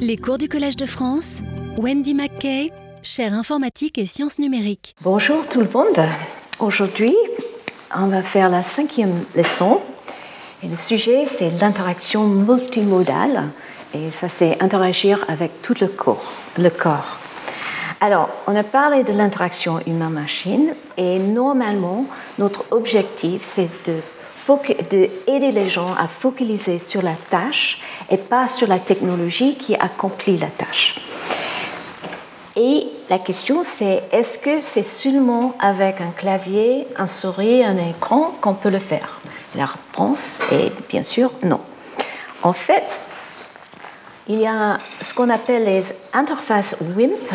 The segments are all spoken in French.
Les cours du Collège de France, Wendy McKay, chaire informatique et sciences numériques. Bonjour tout le monde. Aujourd'hui, on va faire la cinquième leçon. Et le sujet, c'est l'interaction multimodale. Et ça, c'est interagir avec tout le corps. Le corps. Alors, on a parlé de l'interaction humain-machine. Et normalement, notre objectif, c'est de d'aider les gens à focaliser sur la tâche et pas sur la technologie qui accomplit la tâche. Et la question c'est est-ce que c'est seulement avec un clavier, un souris, un écran qu'on peut le faire? La réponse est bien sûr non. En fait, il y a ce qu'on appelle les interfaces WIMP.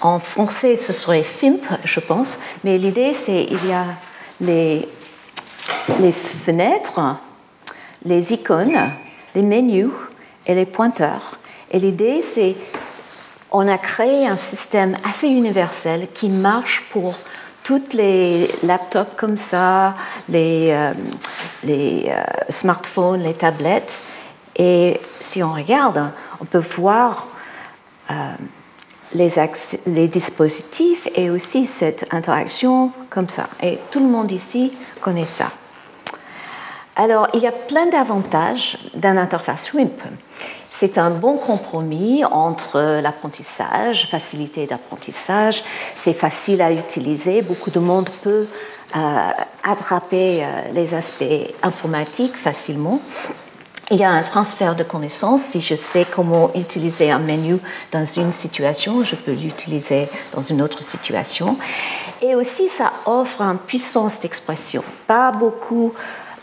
En français, ce serait FIMP, je pense, mais l'idée c'est il y a les les fenêtres, les icônes, les menus et les pointeurs. Et l'idée, c'est on a créé un système assez universel qui marche pour toutes les laptops comme ça, les, euh, euh, smartphones, les tablettes. Et si on regarde, on peut voir euh, les, dispositifs et aussi cette interaction comme ça. Et tout le monde ici connaît ça. Alors, il y a plein d'avantages d'un interface WIMP. C'est un bon compromis entre l'apprentissage, facilité d'apprentissage, c'est facile à utiliser, beaucoup de monde peut euh, attraper euh, les aspects informatiques facilement. Il y a un transfert de connaissances. Si je sais comment utiliser un menu dans une situation, je peux l'utiliser dans une autre situation. Et aussi, ça offre une puissance d'expression. Pas beaucoup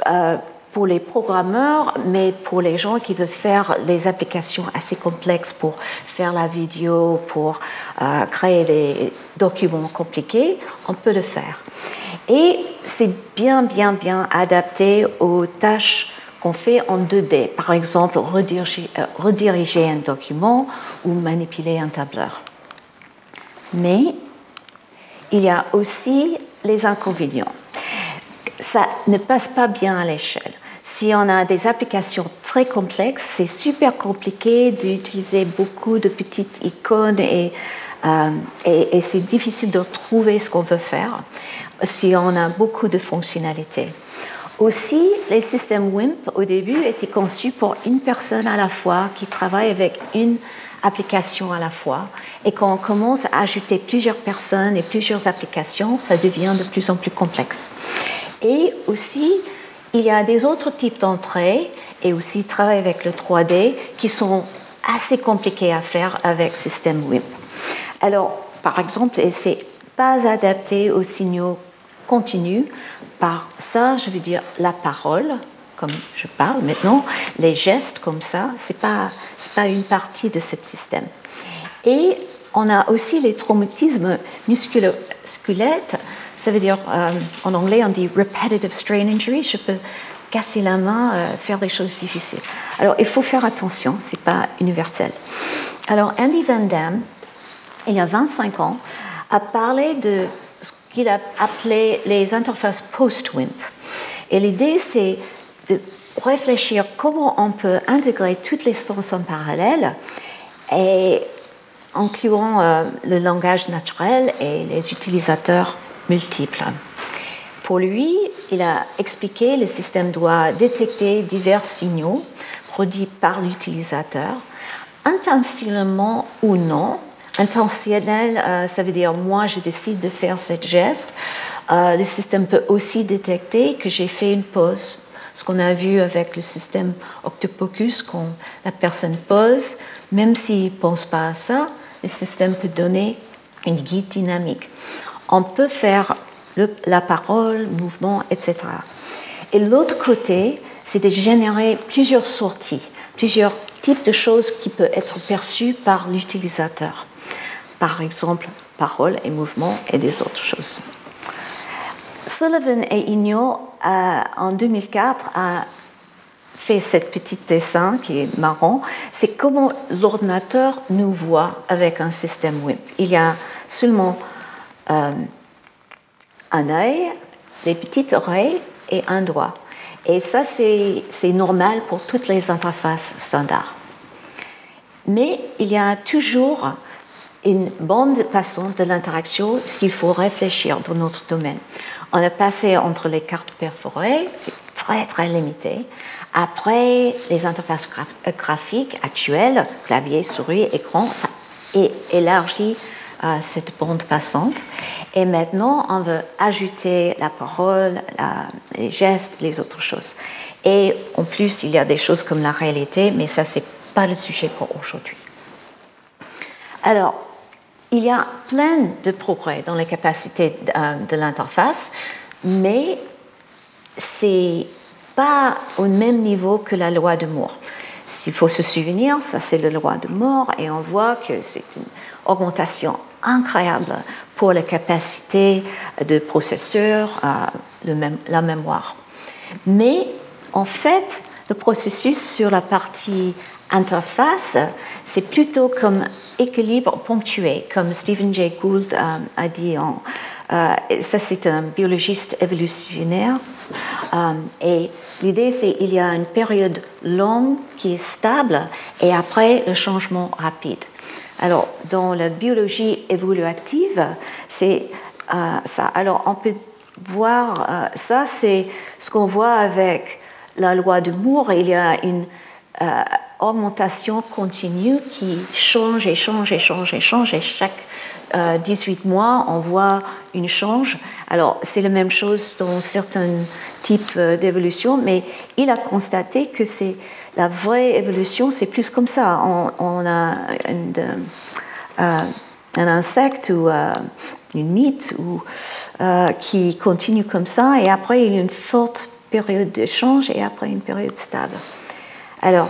euh, pour les programmeurs, mais pour les gens qui veulent faire les applications assez complexes pour faire la vidéo, pour euh, créer des documents compliqués, on peut le faire. Et c'est bien, bien, bien adapté aux tâches qu'on fait en 2D. Par exemple, rediriger, euh, rediriger un document ou manipuler un tableur. Mais il y a aussi les inconvénients ça ne passe pas bien à l'échelle. Si on a des applications très complexes, c'est super compliqué d'utiliser beaucoup de petites icônes et, euh, et, c'est difficile de trouver ce qu'on veut faire si on a beaucoup de fonctionnalités. Aussi, les systèmes WIMP au début étaient conçus pour une personne à la fois qui travaille avec une application à la fois. Et quand on commence à ajouter plusieurs personnes et plusieurs applications, ça devient de plus en plus complexe. Et aussi, il y a des autres types d'entrées et aussi travailler avec le 3D qui sont assez compliqués à faire avec système WIMP. Alors, par exemple, c'est pas adapté aux signaux continus. Par ça, je veux dire la parole, comme je parle maintenant, les gestes comme ça, c'est pas c'est pas une partie de ce système. Et on a aussi les traumatismes musculo-squelettes ça veut dire, euh, en anglais, on dit repetitive strain injury. Je peux casser la main, euh, faire des choses difficiles. Alors, il faut faire attention, ce n'est pas universel. Alors, Andy Van Damme, il y a 25 ans, a parlé de qu'il a appelé les interfaces post-WIMP. Et l'idée, c'est de réfléchir comment on peut intégrer toutes les sources en parallèle et incluant euh, le langage naturel et les utilisateurs multiples. Pour lui, il a expliqué que le système doit détecter divers signaux produits par l'utilisateur, intentionnellement ou non. Intentionnel, euh, ça veut dire moi je décide de faire ce geste. Euh, le système peut aussi détecter que j'ai fait une pause. Ce qu'on a vu avec le système Octopocus, quand la personne pose, même s'il ne pense pas à ça, le système peut donner une guide dynamique on peut faire la parole, le mouvement, etc. Et l'autre côté, c'est de générer plusieurs sorties, plusieurs types de choses qui peuvent être perçues par l'utilisateur. Par exemple, parole et mouvement et des autres choses. Sullivan et Igno, euh, en 2004, a fait cette petit dessin qui est marrant. C'est comment l'ordinateur nous voit avec un système web. Il y a seulement euh, un œil, des petites oreilles et un doigt. Et ça, c'est normal pour toutes les interfaces standards. Mais il y a toujours une bande passante de l'interaction, ce qu'il faut réfléchir dans notre domaine. On a passé entre les cartes perforées, très très limité. Après, les interfaces euh, graphiques actuelles, clavier, souris, écran, ça élargi euh, cette bande passante. Et maintenant, on veut ajouter la parole, les gestes, les autres choses. Et en plus, il y a des choses comme la réalité, mais ça, c'est pas le sujet pour aujourd'hui. Alors, il y a plein de progrès dans les capacités euh, de l'interface, mais c'est pas au même niveau que la loi de Moore. S'il faut se souvenir, ça c'est la loi de Moore et on voit que c'est une augmentation incroyable pour les capacités de processeur, euh, la mémoire. Mais en fait, le processus sur la partie interface, c'est plutôt comme équilibre ponctué, comme Stephen Jay Gould euh, a dit. Euh, ça, c'est un biologiste évolutionnaire. Euh, et l'idée, c'est qu'il y a une période longue qui est stable et après le changement rapide. Alors, dans la biologie évolutive, c'est ça. Alors, on peut voir ça, c'est ce qu'on voit avec la loi de Moore. Il y a une augmentation continue qui change et change et change et change. Et chaque 18 euh, mois, on voit une change. Alors, c'est la même chose dans certains types euh, d'évolution, mais il a constaté que c'est la vraie évolution, c'est plus comme ça. On, a euh, un insecte ou une mythe ou, qui continue comme ça, et après il y a une forte période de change et après une période stable. Alors,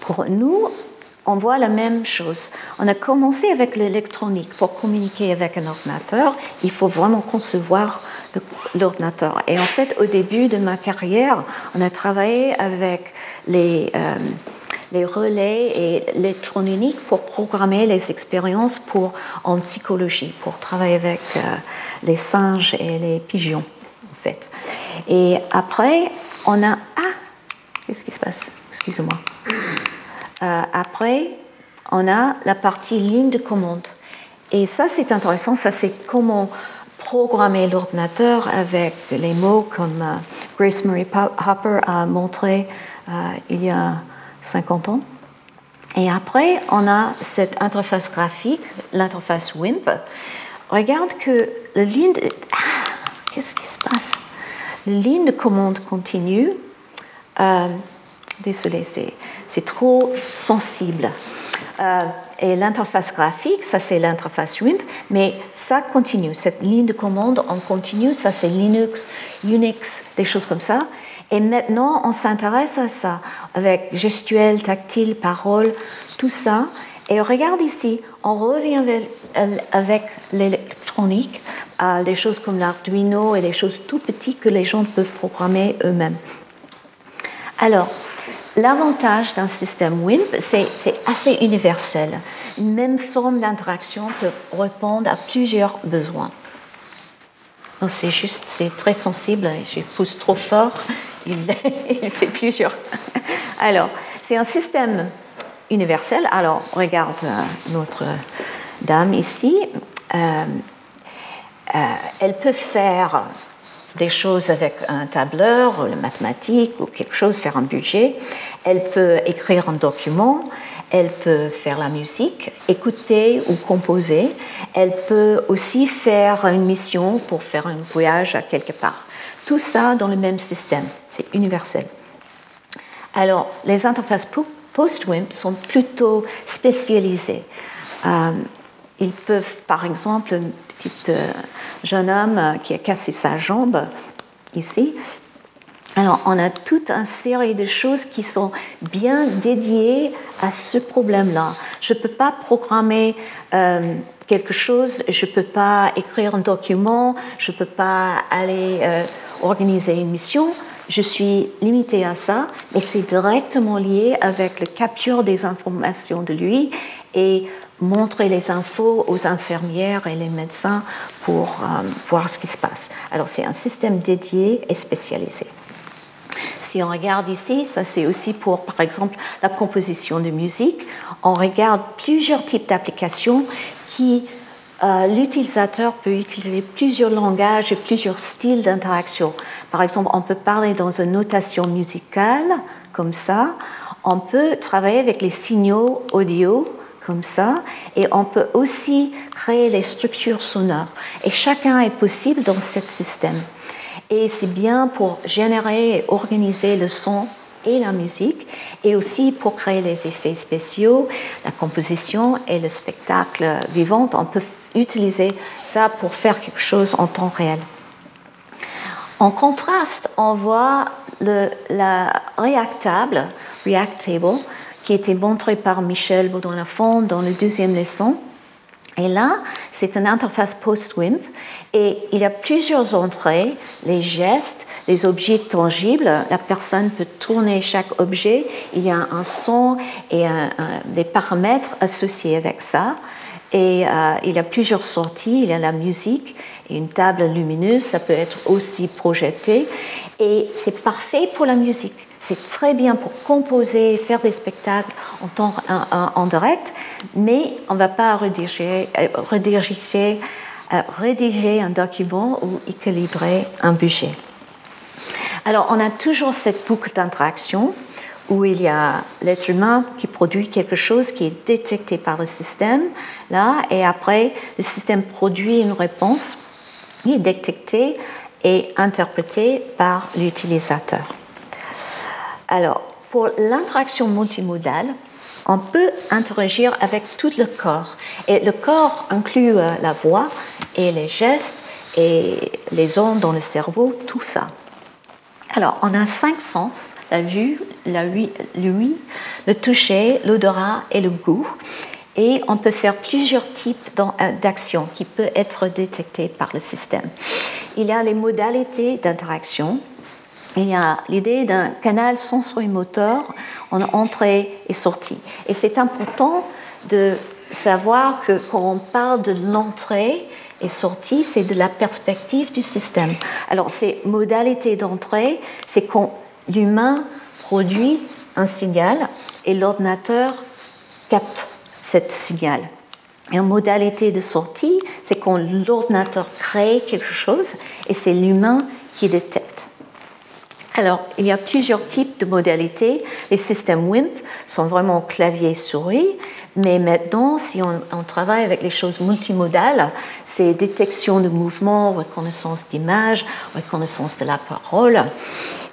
pour nous, on voit la même chose. On a commencé avec l'électronique. Pour communiquer avec un ordinateur, il faut vraiment concevoir l'ordinateur. Et en fait, au début de ma carrière, on a travaillé avec les, euh, relais et l'électronique pour programmer les expériences pour, en psychologie, pour travailler avec euh, les singes et les pigeons, Et après, on a... Ah Qu'est-ce qui se passe? Excusez-moi. Euh, après, on a la partie ligne de commande. Et ça, c'est intéressant. Ça, c'est comment programmer l'ordinateur avec les mots comme euh, Grace Marie Hopper a montré euh, il y a 50 ans. Et après, on a cette interface graphique, l'interface WIMP. Regarde que la ligne de... Ah, qu'est-ce qui se passe? Ligne de commande continue. Euh, désolé, c'est trop sensible. Euh, et l'interface graphique, ça c'est l'interface WIMP, mais ça continue. Cette ligne de commande en continue, ça c'est Linux, Unix, des choses comme ça. Et maintenant, on s'intéresse à ça avec gestuelle, tactile, parole, tout ça. Et regarde ici, on revient avec, l'électronique, à des choses comme l'Arduino et des choses tout petites que les gens peuvent programmer eux-mêmes. Alors, L'avantage d'un système WIMP, c'est assez universel. Une même forme d'interaction peut répondre à plusieurs besoins. C'est juste, c'est très sensible, je pousse trop fort, il, fait plusieurs. Alors, c'est un système universel. Alors, regarde euh, notre dame ici. Euh, euh, elle peut faire des choses avec un tableur, le mathématique ou quelque chose, faire un budget. Elle peut écrire un document, elle peut faire la musique, écouter ou composer. Elle peut aussi faire une mission pour faire un voyage à quelque part. Tout ça dans le même système, c'est universel. Alors, les interfaces post-WIMP sont plutôt spécialisées. Euh, ils peuvent, par exemple, petit euh, jeune homme euh, qui a cassé sa jambe ici. Alors, on a toute une série de choses qui sont bien dédiées à ce problème-là. Je ne peux pas programmer euh, quelque chose, je ne peux pas écrire un document, je ne peux pas aller organiser une mission. Je suis limitée à ça, mais c'est directement lié avec la capture des informations de lui et montrer les infos aux infirmières et les médecins pour euh, voir ce qui se passe. Alors c'est un système dédié et spécialisé. si on regarde ici, ça c'est aussi pour, par exemple, la composition de musique. On regarde plusieurs types d'applications qui euh, l'utilisateur peut utiliser plusieurs langages et plusieurs styles d'interaction. Par exemple, on peut parler dans une notation musicale, comme ça. On peut travailler avec les signaux audio, comme ça, et on peut aussi créer les structures sonores. Et chacun est possible dans ce système. Et c'est bien pour générer et organiser le son et la musique, et aussi pour créer les effets spéciaux, la composition et le spectacle vivant. On peut utiliser ça pour faire quelque chose en temps réel. En contraste, on voit le, la Reactable, qui été montré par Michel Baudouin-Lafont dans le deuxième leçon. Et là, c'est une interface post-WIMP et il y a plusieurs entrées, les gestes, les objets tangibles. La personne peut tourner chaque objet. Il y a un son et des paramètres associés avec ça. Et euh, il y a plusieurs sorties. Il y a la musique une table lumineuse. Ça peut être aussi projeté. Et c'est parfait pour la musique. C'est très bien pour composer, faire des spectacles en, temps, en, direct, mais on ne va pas rédiger, euh, euh, rédiger un document ou équilibrer un budget. Alors, on a toujours cette boucle d'interaction où il y a l'être humain qui produit quelque chose qui est détecté par le système, là, et après, le système produit une réponse qui est détectée et interprétée par l'utilisateur. Alors, pour l'interaction multimodale, on peut interagir avec tout le corps. Et le corps inclut euh, la voix et les gestes et les ondes dans le cerveau, tout ça. Alors, on a cinq sens la vue, l'ouïe, le toucher, l'odorat et le goût. Et on peut faire plusieurs types euh, d'actions qui peuvent être détectées par le système. Il y a les modalités d'interaction, il y a l'idée d'un canal sensorimoteur en entrée et sortie. Et c'est important de savoir que quand on parle de l'entrée et sortie, c'est de la perspective du système. Alors, ces modalités d'entrée, c'est quand l'humain produit un signal et l'ordinateur capte ce signal. Et en modalité de sortie, c'est quand l'ordinateur crée quelque chose et c'est l'humain qui détecte. Alors, il y a plusieurs types de modalités. Les systèmes WIMP sont vraiment clavier-souris, mais maintenant, si on, travaille avec les choses multimodales, c'est détection de mouvement, reconnaissance d'image, reconnaissance de la parole.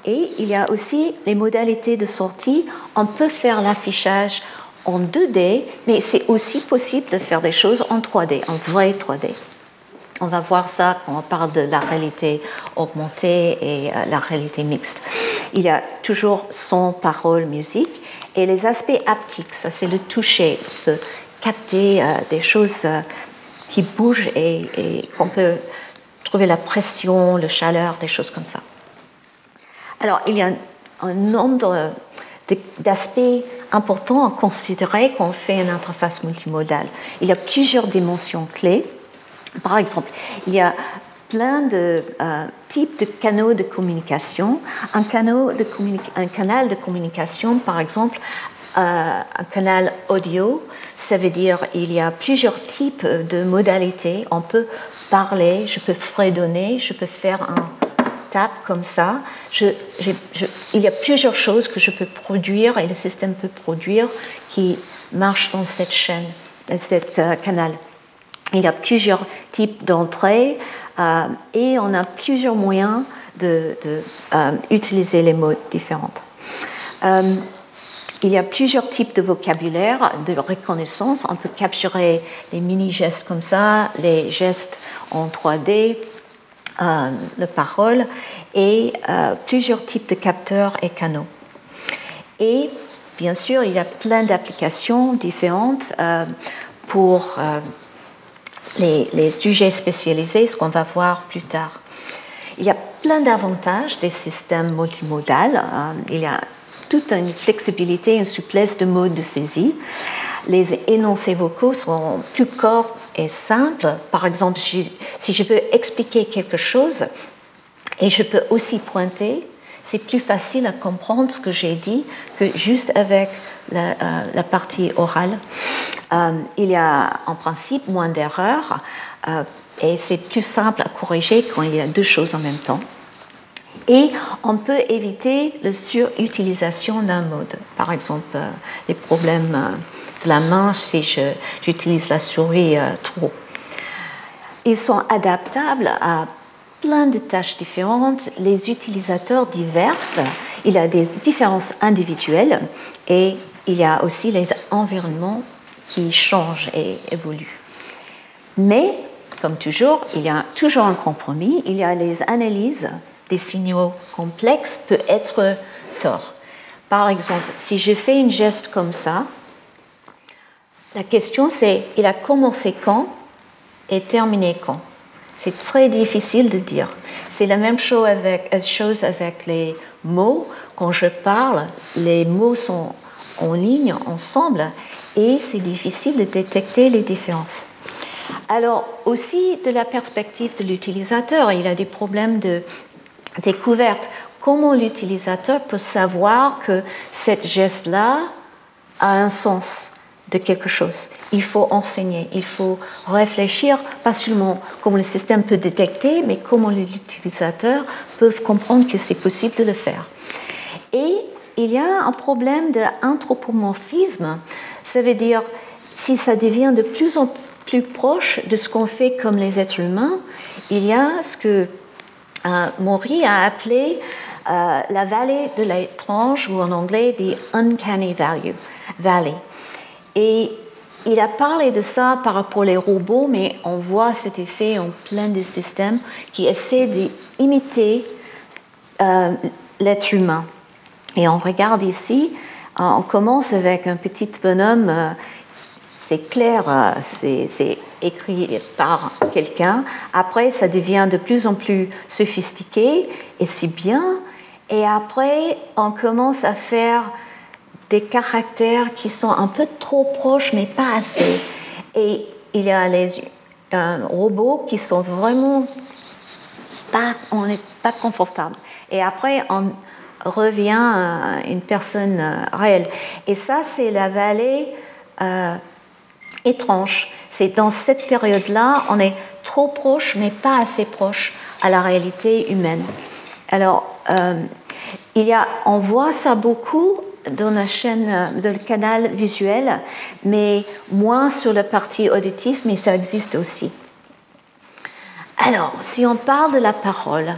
Et il y a aussi les modalités de sortie. On peut faire l'affichage en 2D, mais c'est aussi possible de faire des choses en 3D, en vrai 3D. On va voir ça quand on parle de la réalité augmentée et euh, la réalité mixte. Il y a toujours son, parole, musique. Et les aspects haptiques, ça c'est le toucher. Peut capter euh, des choses euh, qui bougent et, et qu'on peut trouver la pression, la chaleur, des choses comme ça. Alors, il y a un nombre d'aspects importants à considérer quand on fait une interface multimodale. Il y a plusieurs dimensions clés. Par exemple, il y a plein de euh, types de canaux de communication. Un, canal de, communication, par exemple, euh, un canal audio, ça veut dire il y a plusieurs types de modalités. On peut parler, je peux fredonner, je peux faire un tap comme ça. il y a plusieurs choses que je peux produire et le système peut produire qui marchent dans cette chaîne, dans cette euh, canal. Il y a plusieurs types d'entrées euh, et on a plusieurs moyens d'utiliser de, euh, les mots différents. Euh, il y a plusieurs types de vocabulaire, de reconnaissance. On peut capturer les mini-gestes comme ça, les gestes en 3D, euh, la parole, et plusieurs types de capteurs et canaux. Et bien sûr, il y a plein d'applications différentes pour les, sujets spécialisés, ce qu'on va voir plus tard. Il y a plein d'avantages des systèmes multimodaux. Hein. Il y a toute une flexibilité, une souplesse de mode de saisie. Les énoncés vocaux sont plus courts et simples. Par exemple, si je veux expliquer quelque chose, et je peux aussi pointer, c'est plus facile à comprendre ce que j'ai dit que juste avec la, euh, partie orale. Euh, il y a en principe moins d'erreurs euh, et c'est plus simple à corriger quand il y a deux choses en même temps. Et on peut éviter la surutilisation d'un mode. Par exemple, les problèmes de la main si j'utilise la souris trop. Ils sont adaptables à plein de tâches différentes, les utilisateurs divers, il y a des différences individuelles et il y a aussi les environnements qui changent et évoluent. Mais, comme toujours, il y a toujours un compromis, il y a les analyses des signaux complexes peut être tort. Par exemple, si je fais une geste comme ça, la question c'est, il a commencé quand et terminé quand? C'est très difficile de dire. C'est la même chose avec, chose avec les mots. Quand je parle, les mots sont en ligne ensemble et c'est difficile de détecter les différences. Alors aussi de la perspective de l'utilisateur, il a des problèmes de découverte. Comment l'utilisateur peut savoir que cette geste-là a un sens? De quelque chose. Il faut enseigner, il faut réfléchir, pas seulement comment le système peut détecter, mais comment les utilisateurs peuvent comprendre que c'est possible de le faire. Et il y a un problème d'anthropomorphisme, ça veut dire si ça devient de plus en plus proche de ce qu'on fait comme les êtres humains, il y a ce que euh, Maury a appelé euh, la vallée de l'étrange, ou en anglais, the uncanny value, valley. Et il a parlé de ça par rapport aux robots, mais on voit cet effet en plein de systèmes qui essaient d'imiter euh, l'être humain. Et on regarde ici, euh, on commence avec un petit bonhomme, euh, c'est clair, c'est écrit par quelqu'un. Après, ça devient de plus en plus sophistiqué et c'est bien. Et après, on commence à faire des caractères qui sont un peu trop proches, mais pas assez. Et il y a les robots qui sont vraiment pas, on n'est pas confortable. Et après, on revient à une personne euh, réelle. Et ça, c'est la vallée euh, étrange. C'est dans cette période-là, on est trop proche, mais pas assez proche à la réalité humaine. Alors, euh, il y a, on voit ça beaucoup dans la chaîne, euh, dans le canal visuel, mais moins sur la partie auditive, mais ça existe aussi. Alors, si on parle de la parole,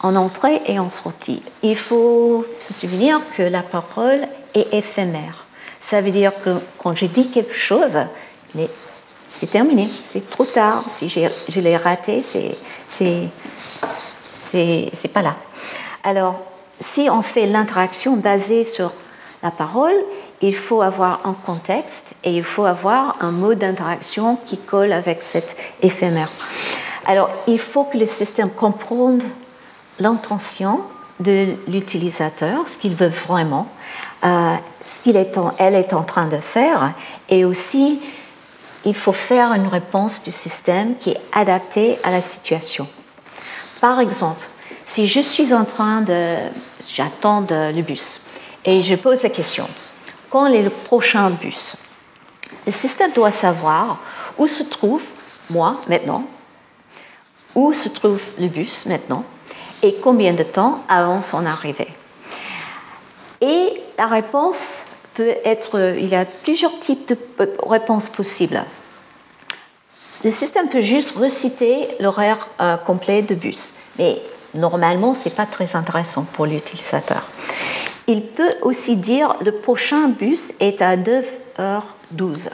en entrée et en sortie, il faut se souvenir que la parole est éphémère. Ça veut dire que quand je dis quelque chose, c'est terminé, c'est trop tard. Si je l'ai raté, c'est c'est pas là. Alors, si on fait l'interaction basée sur la parole, il faut avoir un contexte et il faut avoir un mode d'interaction qui colle avec cet éphémère. Alors, il faut que le système comprenne l'intention de l'utilisateur, ce qu'il veut vraiment, euh, ce qu'elle est, est en train de faire, et aussi il faut faire une réponse du système qui est adaptée à la situation. Par exemple, si je suis en train de, j'attends le bus, et je pose la question, quand est le prochain bus? Le système doit savoir où se trouve moi maintenant, où se trouve le bus maintenant, et combien de temps avant son arrivée. Et la réponse peut être, il y a plusieurs types de réponses possibles. Le système peut juste reciter l'horaire euh, complet de bus, mais normalement, ce n'est pas très intéressant pour l'utilisateur. Il peut aussi dire le prochain bus est à 9h12.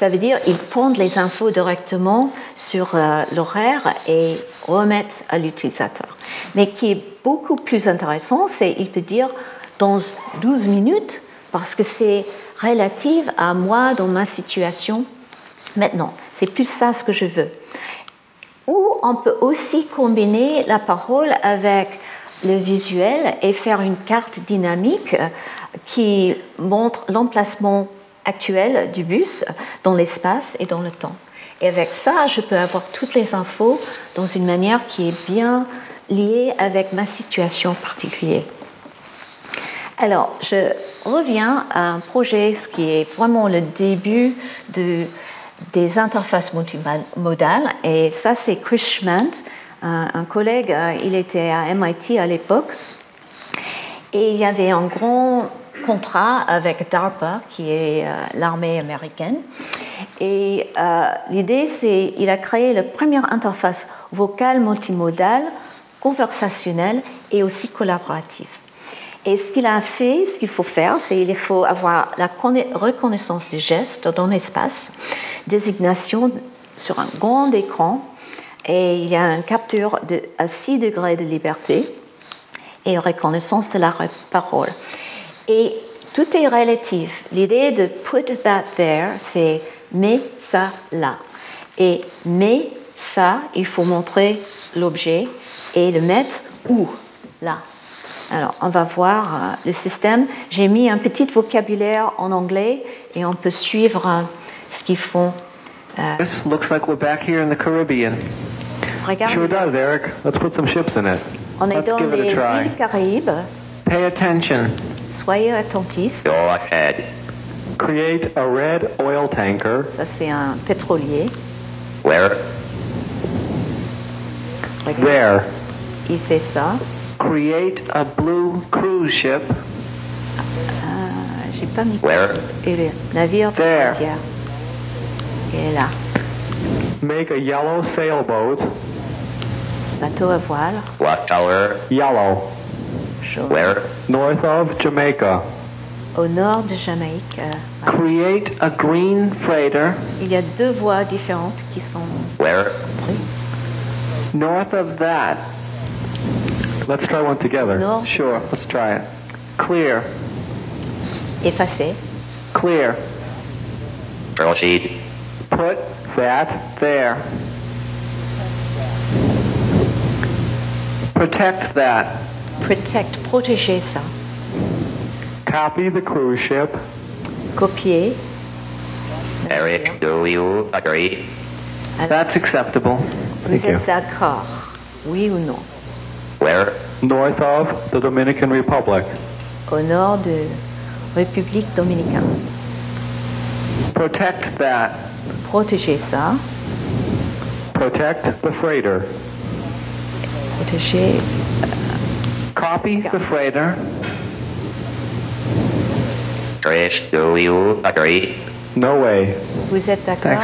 Ça veut dire qu'il prend les infos directement sur euh, l'horaire et remettre à l'utilisateur. Mais qui est beaucoup plus intéressant, c'est qu'il peut dire dans 12 minutes parce que c'est relatif à moi dans ma situation maintenant. C'est plus ça ce que je veux. Ou on peut aussi combiner la parole avec le visuel et faire une carte dynamique qui montre l'emplacement actuel du bus dans l'espace et dans le temps. Et avec ça, je peux avoir toutes les infos dans une manière qui est bien liées avec ma situation particulière. Alors, je reviens à un projet qui est vraiment le début de, des interfaces multimodales. Et ça, c'est Chris Schmant, un, collègue, euh, il était à MIT à l'époque. Et il y avait un grand contrat avec DARPA, qui est euh, l'armée américaine. Et euh, l'idée, c'est qu'il a créé la première interface vocale multimodale, conversationnelle et aussi collaborative. Et ce qu'il a fait, ce qu'il faut faire, c'est qu'il faut avoir la reconnaissance des gestes dans l'espace, désignation sur un grand écran, et il y a une capture à 6 degrés de liberté et reconnaissance de la parole. Et tout est relatif. L'idée de put that there, c'est mets ça là. Et mets ça, il faut montrer l'objet et le mettre où? Là. Alors, on va voir euh, le système. J'ai mis un petit vocabulaire en anglais et on peut suivre euh, ce qu'ils font. Uh, This looks like we're back here in the Caribbean. Regarde. Sure does, Eric. Let's put some ships in it. On est Let's dans give it a try. îles Caraïbes. Pay attention. Soyez attentifs. Go ahead. Create a red oil tanker. Ça, c'est un pétrolier. Where? Regarde. There. Il fait ça. Create a blue cruise ship. Ah, J'ai pas mis. Where? Et le navire de There. croisière. Est là. Make a yellow sailboat. Bateau à voile. What color? Yellow. Jaune. Where? North of Jamaica. Au nord de Jamaïque. euh, Create a green freighter. Il y a deux voies différentes qui sont Where? prises. North of that. Let's try one together. North. Sure, let's try it. Clear. Effacées. Clear. Proceed. Put that there. Protect that. Protect. Protéger ça. Copy the cruise ship. Copier. Eric, do you agree? That's acceptable. Vous Thank you. êtes d'accord Oui ou non Where? North of the Dominican Republic. Au nord de République dominicaine. Protect that. Protéger ça. Protect the freighter. Protéger. Copy the freighter. No way. Vous êtes d'accord?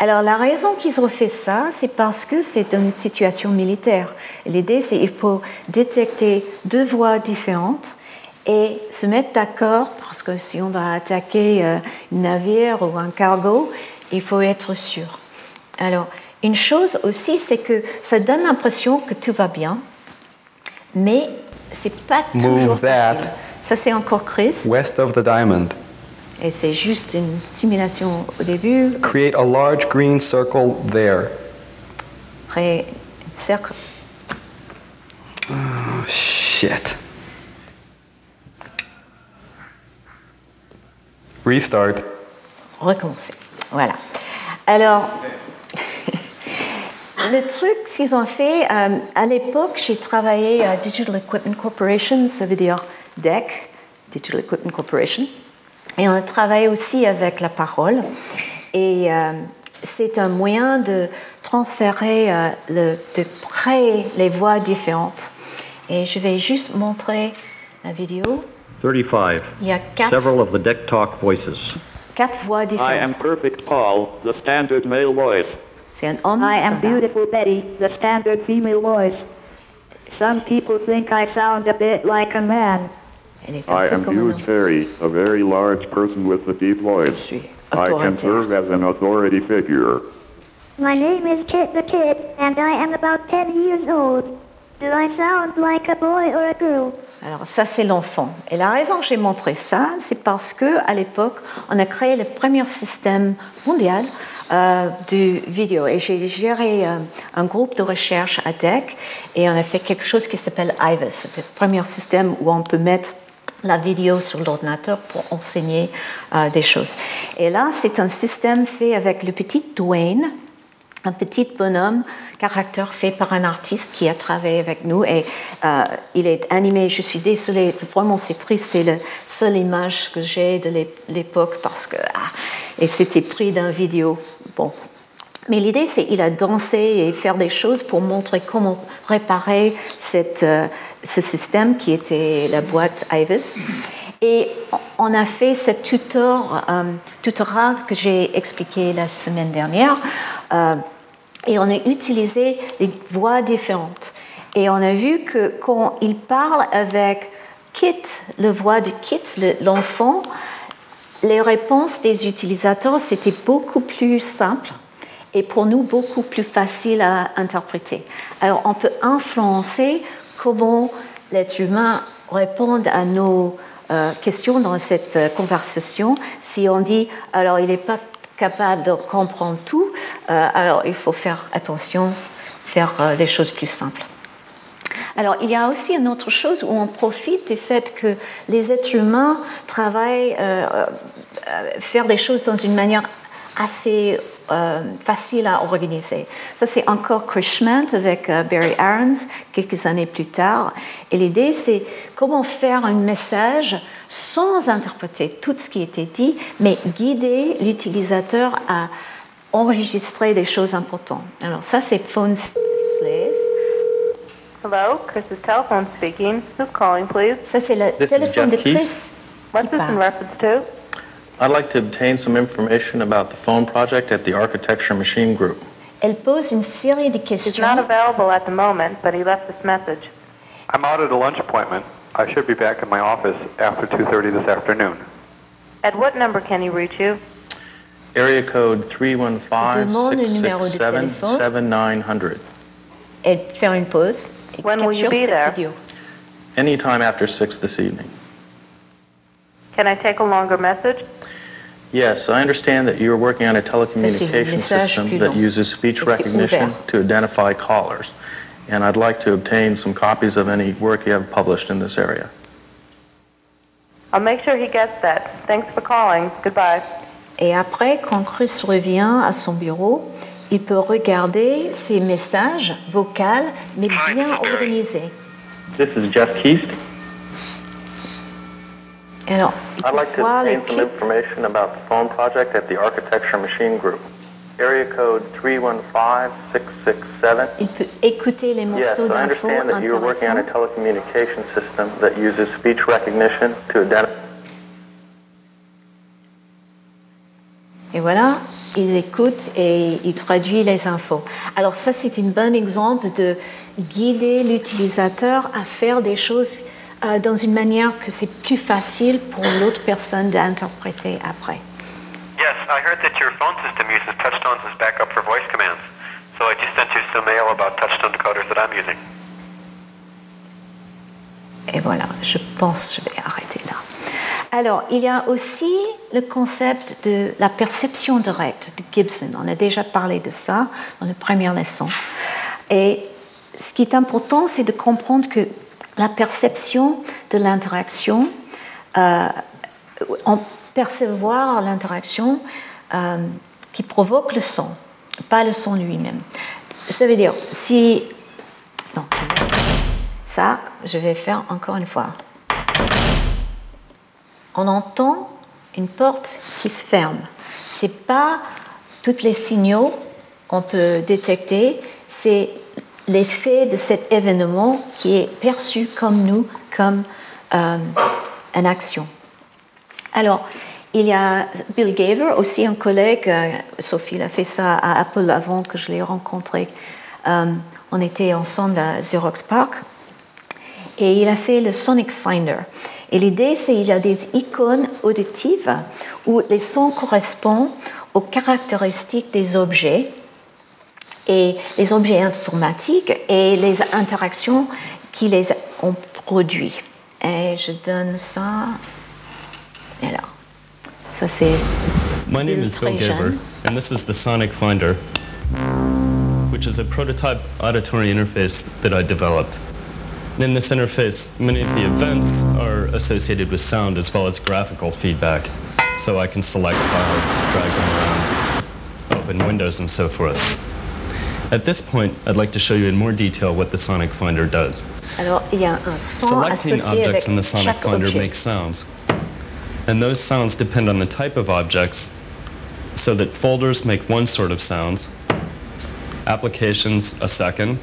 Alors la raison qu'ils ont fait ça, c'est parce que c'est une situation militaire. L'idée, c'est qu'il faut détecter deux voies différentes et se mettre d'accord, parce que si on va attaquer euh, un navire ou un cargo, il faut être sûr. Alors, une chose aussi, c'est que ça donne l'impression que tout va bien, mais c'est pas toujours Move that. facile. Ça, c'est encore Chris, West of the diamond. et c'est juste une simulation au début. Create a large green circle there. Après, cercle Oh, shit. Restart. recommencer. Voilà. Alors, le truc qu'ils ont fait, euh, à l'époque, j'ai travaillé à Digital Equipment Corporation, ça veut dire DEC, Digital Equipment Corporation, et on a travaillé aussi avec la parole. Et euh, c'est un moyen de transférer, euh, de créer les voix différentes. Et je vais juste montrer la vidéo. 35. Il y a quatre, Several of the deck talk voices. quatre voix I différentes. am Perfect Paul, the standard male voice. C'est un homme I am standard. beautiful Betty, the standard female voice. Some people think I sound a bit like a man. Elle est un I peu am comme un huge fairy, a very large person with a deep voice. suis I can autoritaire. serve as an authority figure. My name is Chit the Kid, and I am about 10 years old. Do I sound like a boy or a girl? Alors ça c'est l'enfant. Et la raison que j'ai montré ça, c'est parce que à l'époque, on a créé le premier système mondial euh, de vidéo. Et j'ai géré euh, un groupe de recherche à DEC et on a fait quelque chose qui s'appelle IVIS. C'est le premier système où on peut mettre la vidéo sur l'ordinateur pour enseigner euh, des choses. Et là, c'est un système fait avec le petit Dwayne, un petit bonhomme caractère fait par un artiste qui a travaillé avec nous et euh, il est animé. Je suis désolée, vraiment c'est triste, c'est la seule image que j'ai de l'ép- l'époque parce que ah, et c'était pris d'un vidéo. Bon, mais l'idée, c'est qu'il a dansé et faire des choses pour montrer comment réparer cette, euh, ce système qui était la boîte Ivis. Et on a fait ce tutor, euh, tutorat que j'ai expliqué la semaine dernière. euh, et on a utilisé des voix différentes. Et on a vu que quand il parle avec Kit, le voix de Kit, le- l'enfant, les réponses des utilisateurs, c'était beaucoup plus simple et pour nous beaucoup plus facile à interpréter. Alors on peut influencer comment l'être humain répond à nos euh, questions dans cette euh, conversation. Si on dit alors il n'est pas capable de comprendre tout, euh, alors il faut faire attention, faire euh, des choses plus simples. Alors, il y a aussi une autre chose où on profite du fait que les êtres humains travaillent, euh, euh, faire des choses dans une manière assez facile à organiser. Ça, c'est encore Krishment avec Barry Arons quelques années plus tard. Et l'idée, c'est comment faire un message sans interpréter tout ce qui était dit, mais guider l'utilisateur à enregistrer des choses importantes. Alors, ça, c'est Phone Slave. Hello, Chris's telephone speaking. Who's calling, please? Ça, c'est le This is téléphone de Jeff Keith. Chris. What's this in reference to? I'd like to obtain some information about the phone project at the Architecture Machine Group. Elle pose une série de He's questions. not available at the moment, but he left this message. I'm out at a lunch appointment. I should be back in my office after 2.30 this afternoon. At what number can he reach you? Area code demande le numéro de téléphone. 315-667-7900. Et faire une pause. Et When will you capture be cette there? vidéo. Anytime after 6 this evening. Can I take a longer message? Yes, I understand that you are working on a telecommunication message system that long. uses speech Et c'est recognition ouvert. to identify callers. And I'd like to obtain some copies of any work you have published in this area. I'll make sure he gets that. Thanks for calling. Goodbye. Et après, quand Chris revient à son bureau, il peut regarder ses messages vocaux, mais bien organisés. This is Jeff Keast. Alors, il I'd like to voir les obtain some information about the phone project at the Architecture Machine Group. Area code 315-667. Il peut écouter les Yes, morceaux I d'infos understand that you are working on a intéressants. telecommunication system that uses speech recognition to identify Et voilà, il écoute et il traduit les infos. Alors ça, c'est un bon exemple de guider l'utilisateur à faire des choses euh, dans une manière que c'est plus facile pour l'autre personne d'interpréter après. Yes, I heard that your phone system uses touchstones as backup for voice commands. So I just sent you some mail about touchstone decoders that I'm using. Et voilà, je pense que je vais arrêter là. Alors, il y a aussi le concept de la perception directe de Gibson. On a déjà parlé de ça dans la première leçon. Et ce qui est important, c'est de comprendre que la perception de l'interaction, euh, percevoir l'interaction euh, qui provoque le son, pas le son lui-même. Ça veut dire, si... Ça, je vais faire encore une fois. On entend une porte qui se ferme. C'est pas tous les signaux qu'on peut détecter, c'est l'effet de cet événement qui est perçu comme nous, comme euh, une action. Alors, il y a Bill Gaver, aussi un collègue, euh, Sophie a fait ça à Apple avant que je l'ai rencontré. Euh, on était ensemble à Xerox Park et il a fait le Sonic Finder. Et l'idée, c'est qu'il y a des icônes auditives où les sons correspondent aux caractéristiques des objets et les objets informatiques et les interactions qui les ont produits. Et je donne ça. Là. Ça, c'est. My name is jeune. Gaver, and this is the Sonic Finder, which is a prototype auditory interface that I developed. And in this interface, many of the events are associated with sound as well as graphical feedback. So I can select files, drag them around, open windows, and so forth. At this point, I'd like to show you in more detail what the Sonic Finder does. Alors, il y a un son Selecting associé avec objects in the Sonic Finder objet. makes sounds. And those sounds depend on the type of objects, so that folders make one sort of sounds, applications a second,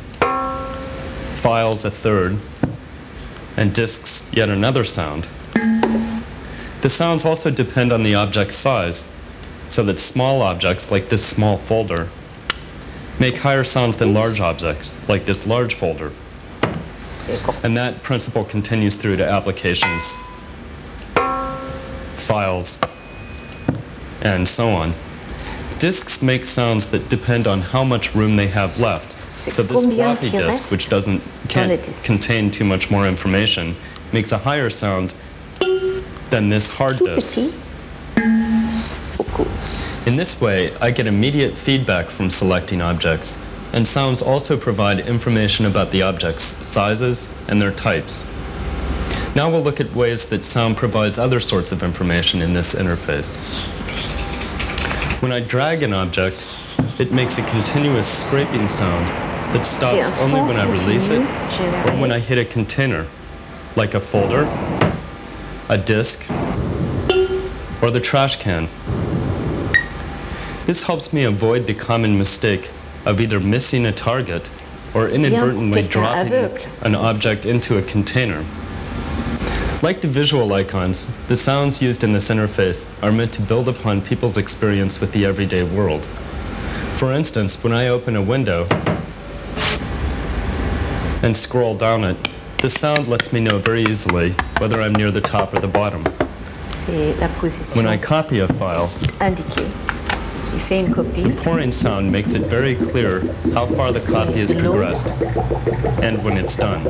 files a third, and disks yet another sound. The sounds also depend on the object's size, so that small objects like this small folder make higher sounds than large objects like this large folder. And that principle continues through to applications, files, and so on. Disks make sounds that depend on how much room they have left. So this floppy disk, which doesn't can't contain too much more information, makes a higher sound than this hard disk. In this way, I get immediate feedback from selecting objects, and sounds also provide information about the objects' sizes and their types. Now we'll look at ways that sound provides other sorts of information in this interface. When I drag an object, it makes a continuous scraping sound that stops only when I release it or when. I hit a container, like a folder, a disk, or the trash can. This helps me avoid the common mistake of either missing a target or C'est bien pour inadvertently dropping an object into a container. Like the visual icons, the sounds used in this interface are meant to build upon people's experience with the everyday world. For instance, when I open a window and scroll down it, the sound lets me know very easily whether I'm near the top or the bottom. When I copy a file, indiquée. Il fait une copie. pouring sound makes it very clear how far the copy has progressed and when it's done.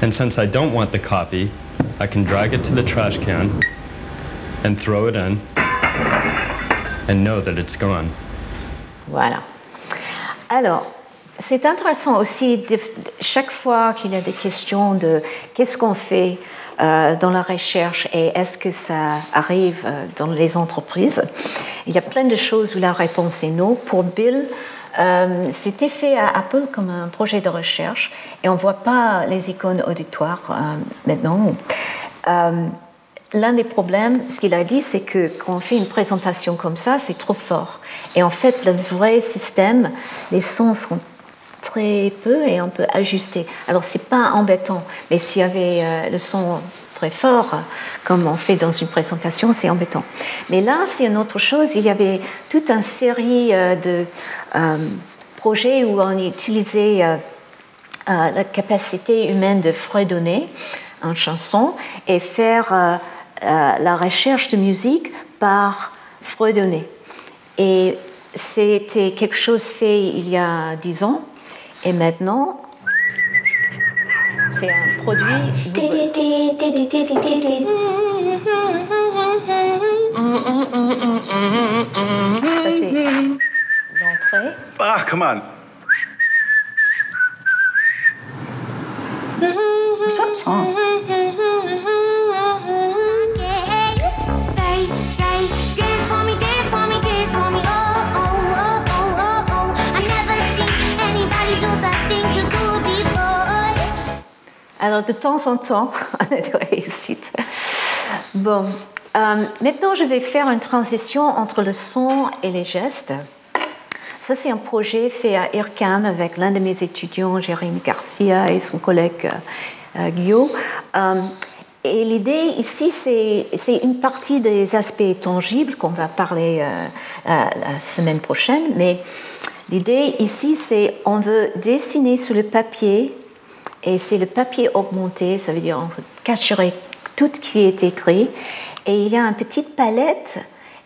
And since I don't want the copy, I can drag it to the trash can and throw it in and know that it's gone. Voilà. Alors, c'est intéressant aussi, chaque fois qu'il y a des questions de qu'est-ce qu'on fait euh, dans la recherche et est-ce que ça arrive euh, dans les entreprises, il y a plein de choses où la réponse est non. Pour Bill, euh, c'était fait à Apple comme un projet de recherche et on ne voit pas les icônes auditoires euh, maintenant. Euh, L'un des problèmes, ce qu'il a dit, c'est que quand on fait une présentation comme ça, c'est trop fort. Et en fait, le vrai système, les sons sont très peu et on peut ajuster. Alors, c'est pas embêtant, mais s'il y avait le son très fort, comme on fait dans une présentation, c'est embêtant. Mais là, c'est une autre chose. Il y avait toute une série euh, de euh, projets où on utilisait euh, la capacité humaine de fredonner en chanson et faire la recherche de musique par fredonner. Et c'était quelque chose fait il y a dix ans et maintenant c'est un produit Ça c'est l'entrée. Ah, come on. What's that song? They say, dance for me, dance for Alors, de temps en temps, on a des réussites. Bon, euh, maintenant, je vais faire une transition entre le son et les gestes. Ça, c'est un projet fait à IRCAM avec l'un de mes étudiants, Jérémy Garcia, et son collègue euh, Guillaume. Euh, et l'idée ici, c'est une partie des aspects tangibles qu'on va parler la semaine prochaine, mais l'idée ici, c'est on veut dessiner sur le papier et c'est le papier augmenté, ça veut dire on peut capturer tout ce qui est écrit. Et il y a une petite palette.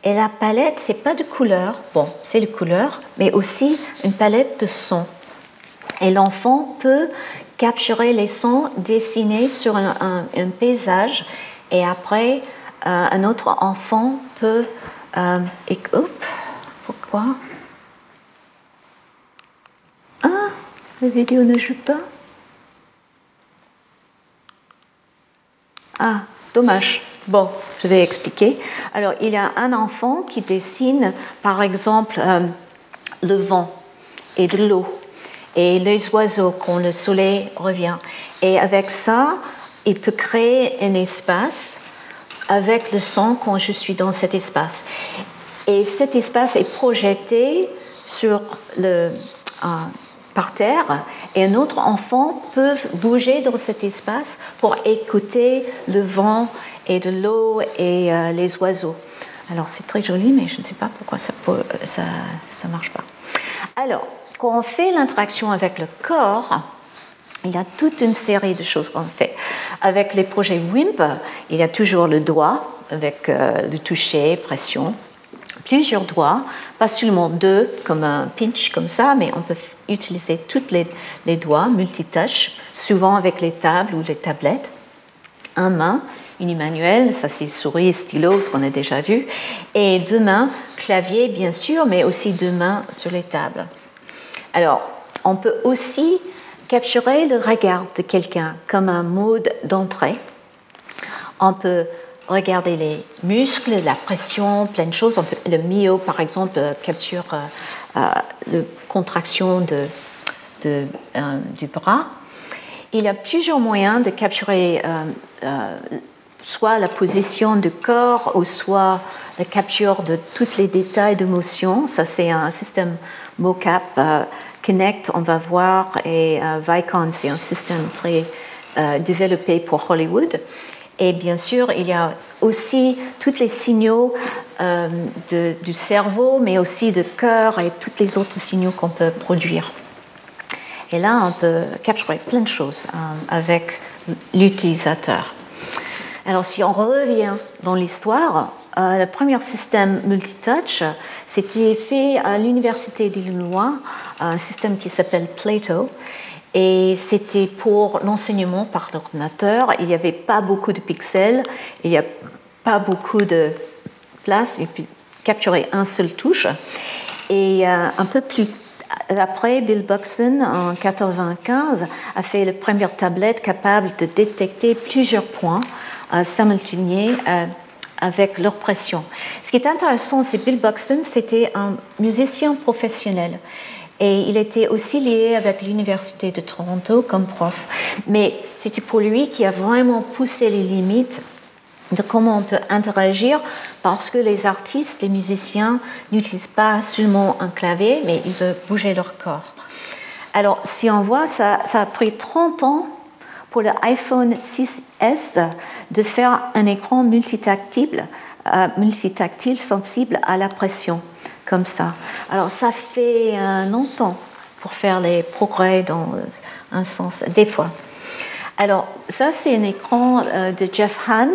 Et la palette, c'est pas de couleur, bon, c'est les couleurs, mais aussi une palette de sons. Et l'enfant peut capturer les sons dessinés sur un, paysage. Et après, euh, un autre enfant peut. euh, et, oups, pourquoi? Ah, la vidéo ne joue pas? Ah, dommage. Bon, je vais expliquer. Alors, il y a un enfant qui dessine, par exemple, euh, le vent et de l'eau et les oiseaux quand le soleil revient. Et avec ça, il peut créer un espace avec le son quand je suis dans cet espace. Et cet espace est projeté sur le, euh, par terre et un autre enfant peut bouger dans cet espace pour écouter le vent et de l'eau et euh, les oiseaux. Alors c'est très joli, mais je ne sais pas pourquoi ça ne ça, marche pas. Alors, quand on fait l'interaction avec le corps, il y a toute une série de choses qu'on fait. Avec les projets WIMP, il y a toujours le doigt avec euh, le toucher, pression, plusieurs doigts, pas seulement deux comme un pinch comme ça, mais on peut utiliser tous les, les doigts, multitouch, souvent avec les tables ou les tablettes. Un main, unimanuel, ça c'est souris, stylo, ce qu'on a déjà vu, et deux mains, clavier bien sûr, mais aussi deux mains sur les tables. Alors, on peut aussi capturer le regard de quelqu'un comme un mode d'entrée. On peut regarder les muscles, la pression, plein de choses. Le mio, par exemple, euh, capture euh, euh, la contraction de, de, du bras. Il y a plusieurs moyens de capturer soit la position du corps ou soit la capture de tous les détails d'émotion. Ça, c'est un système mocap. euh, Connect, on va voir, et Vicon, c'est un système très développé pour Hollywood. Et bien sûr, il y a aussi tous les signaux euh, du cerveau, mais aussi de cœur et tous les autres signaux qu'on peut produire. Et là, on peut capturer plein de choses euh, avec l'utilisateur. Alors, si on revient dans l'histoire, euh, le premier système multitouch, c'était fait à l'Université d'Illinois, un système qui s'appelle Plato. Et c'était pour l'enseignement par l'ordinateur. Il n'y avait pas beaucoup de pixels, il n'y a pas beaucoup de place, et puis capturer un seul touche. Et euh, un peu plus après, Bill Buxton, en 1995, a fait la première tablette capable de détecter plusieurs points euh, simultanés euh, avec leur pression. Ce qui est intéressant, c'est Bill Buxton, c'était un musicien professionnel. Et il était aussi lié avec l'Université de Toronto comme prof. Mais c'était pour lui qui a vraiment poussé les limites de comment on peut interagir parce que les artistes, les musiciens n'utilisent pas seulement un clavier, mais ils veulent bouger leur corps. Alors, si on voit, ça, a pris 30 ans pour le iPhone 6S de faire un écran multitactile, euh, multitactile sensible à la pression, comme ça. Alors, ça fait euh, longtemps pour faire les progrès dans euh, un sens, des fois. Alors, ça, c'est un écran euh, de Jeff Hahn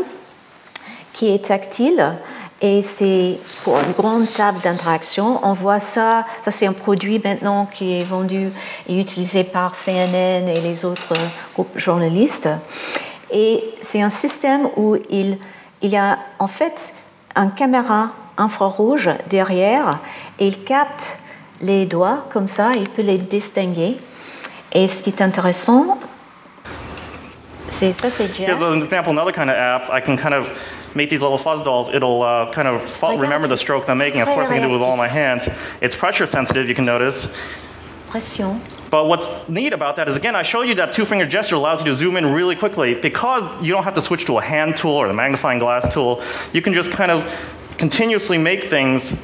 qui est tactile et c'est pour une grande table d'interaction. On voit ça, ça c'est un produit maintenant qui est vendu et utilisé par CNN et les autres groupes journalistes. Et c'est un système où il, il y a en fait un caméra infrarouge derrière et il capte les doigts comme ça, il peut les distinguer. Et ce qui est intéressant, c'est ça, c'est an example, another kind of app. I can kind of make these little fuzz dolls. It'll uh, kind of fo- remember the stroke I'm making. Of course, I can do it with all my hands. It's pressure sensitive, you can notice. Pression. But what's neat about that is, again, I show you that two finger gesture allows you to zoom in really quickly because you don't have to switch to a hand tool or the magnifying glass tool. You can just kind of continuously make things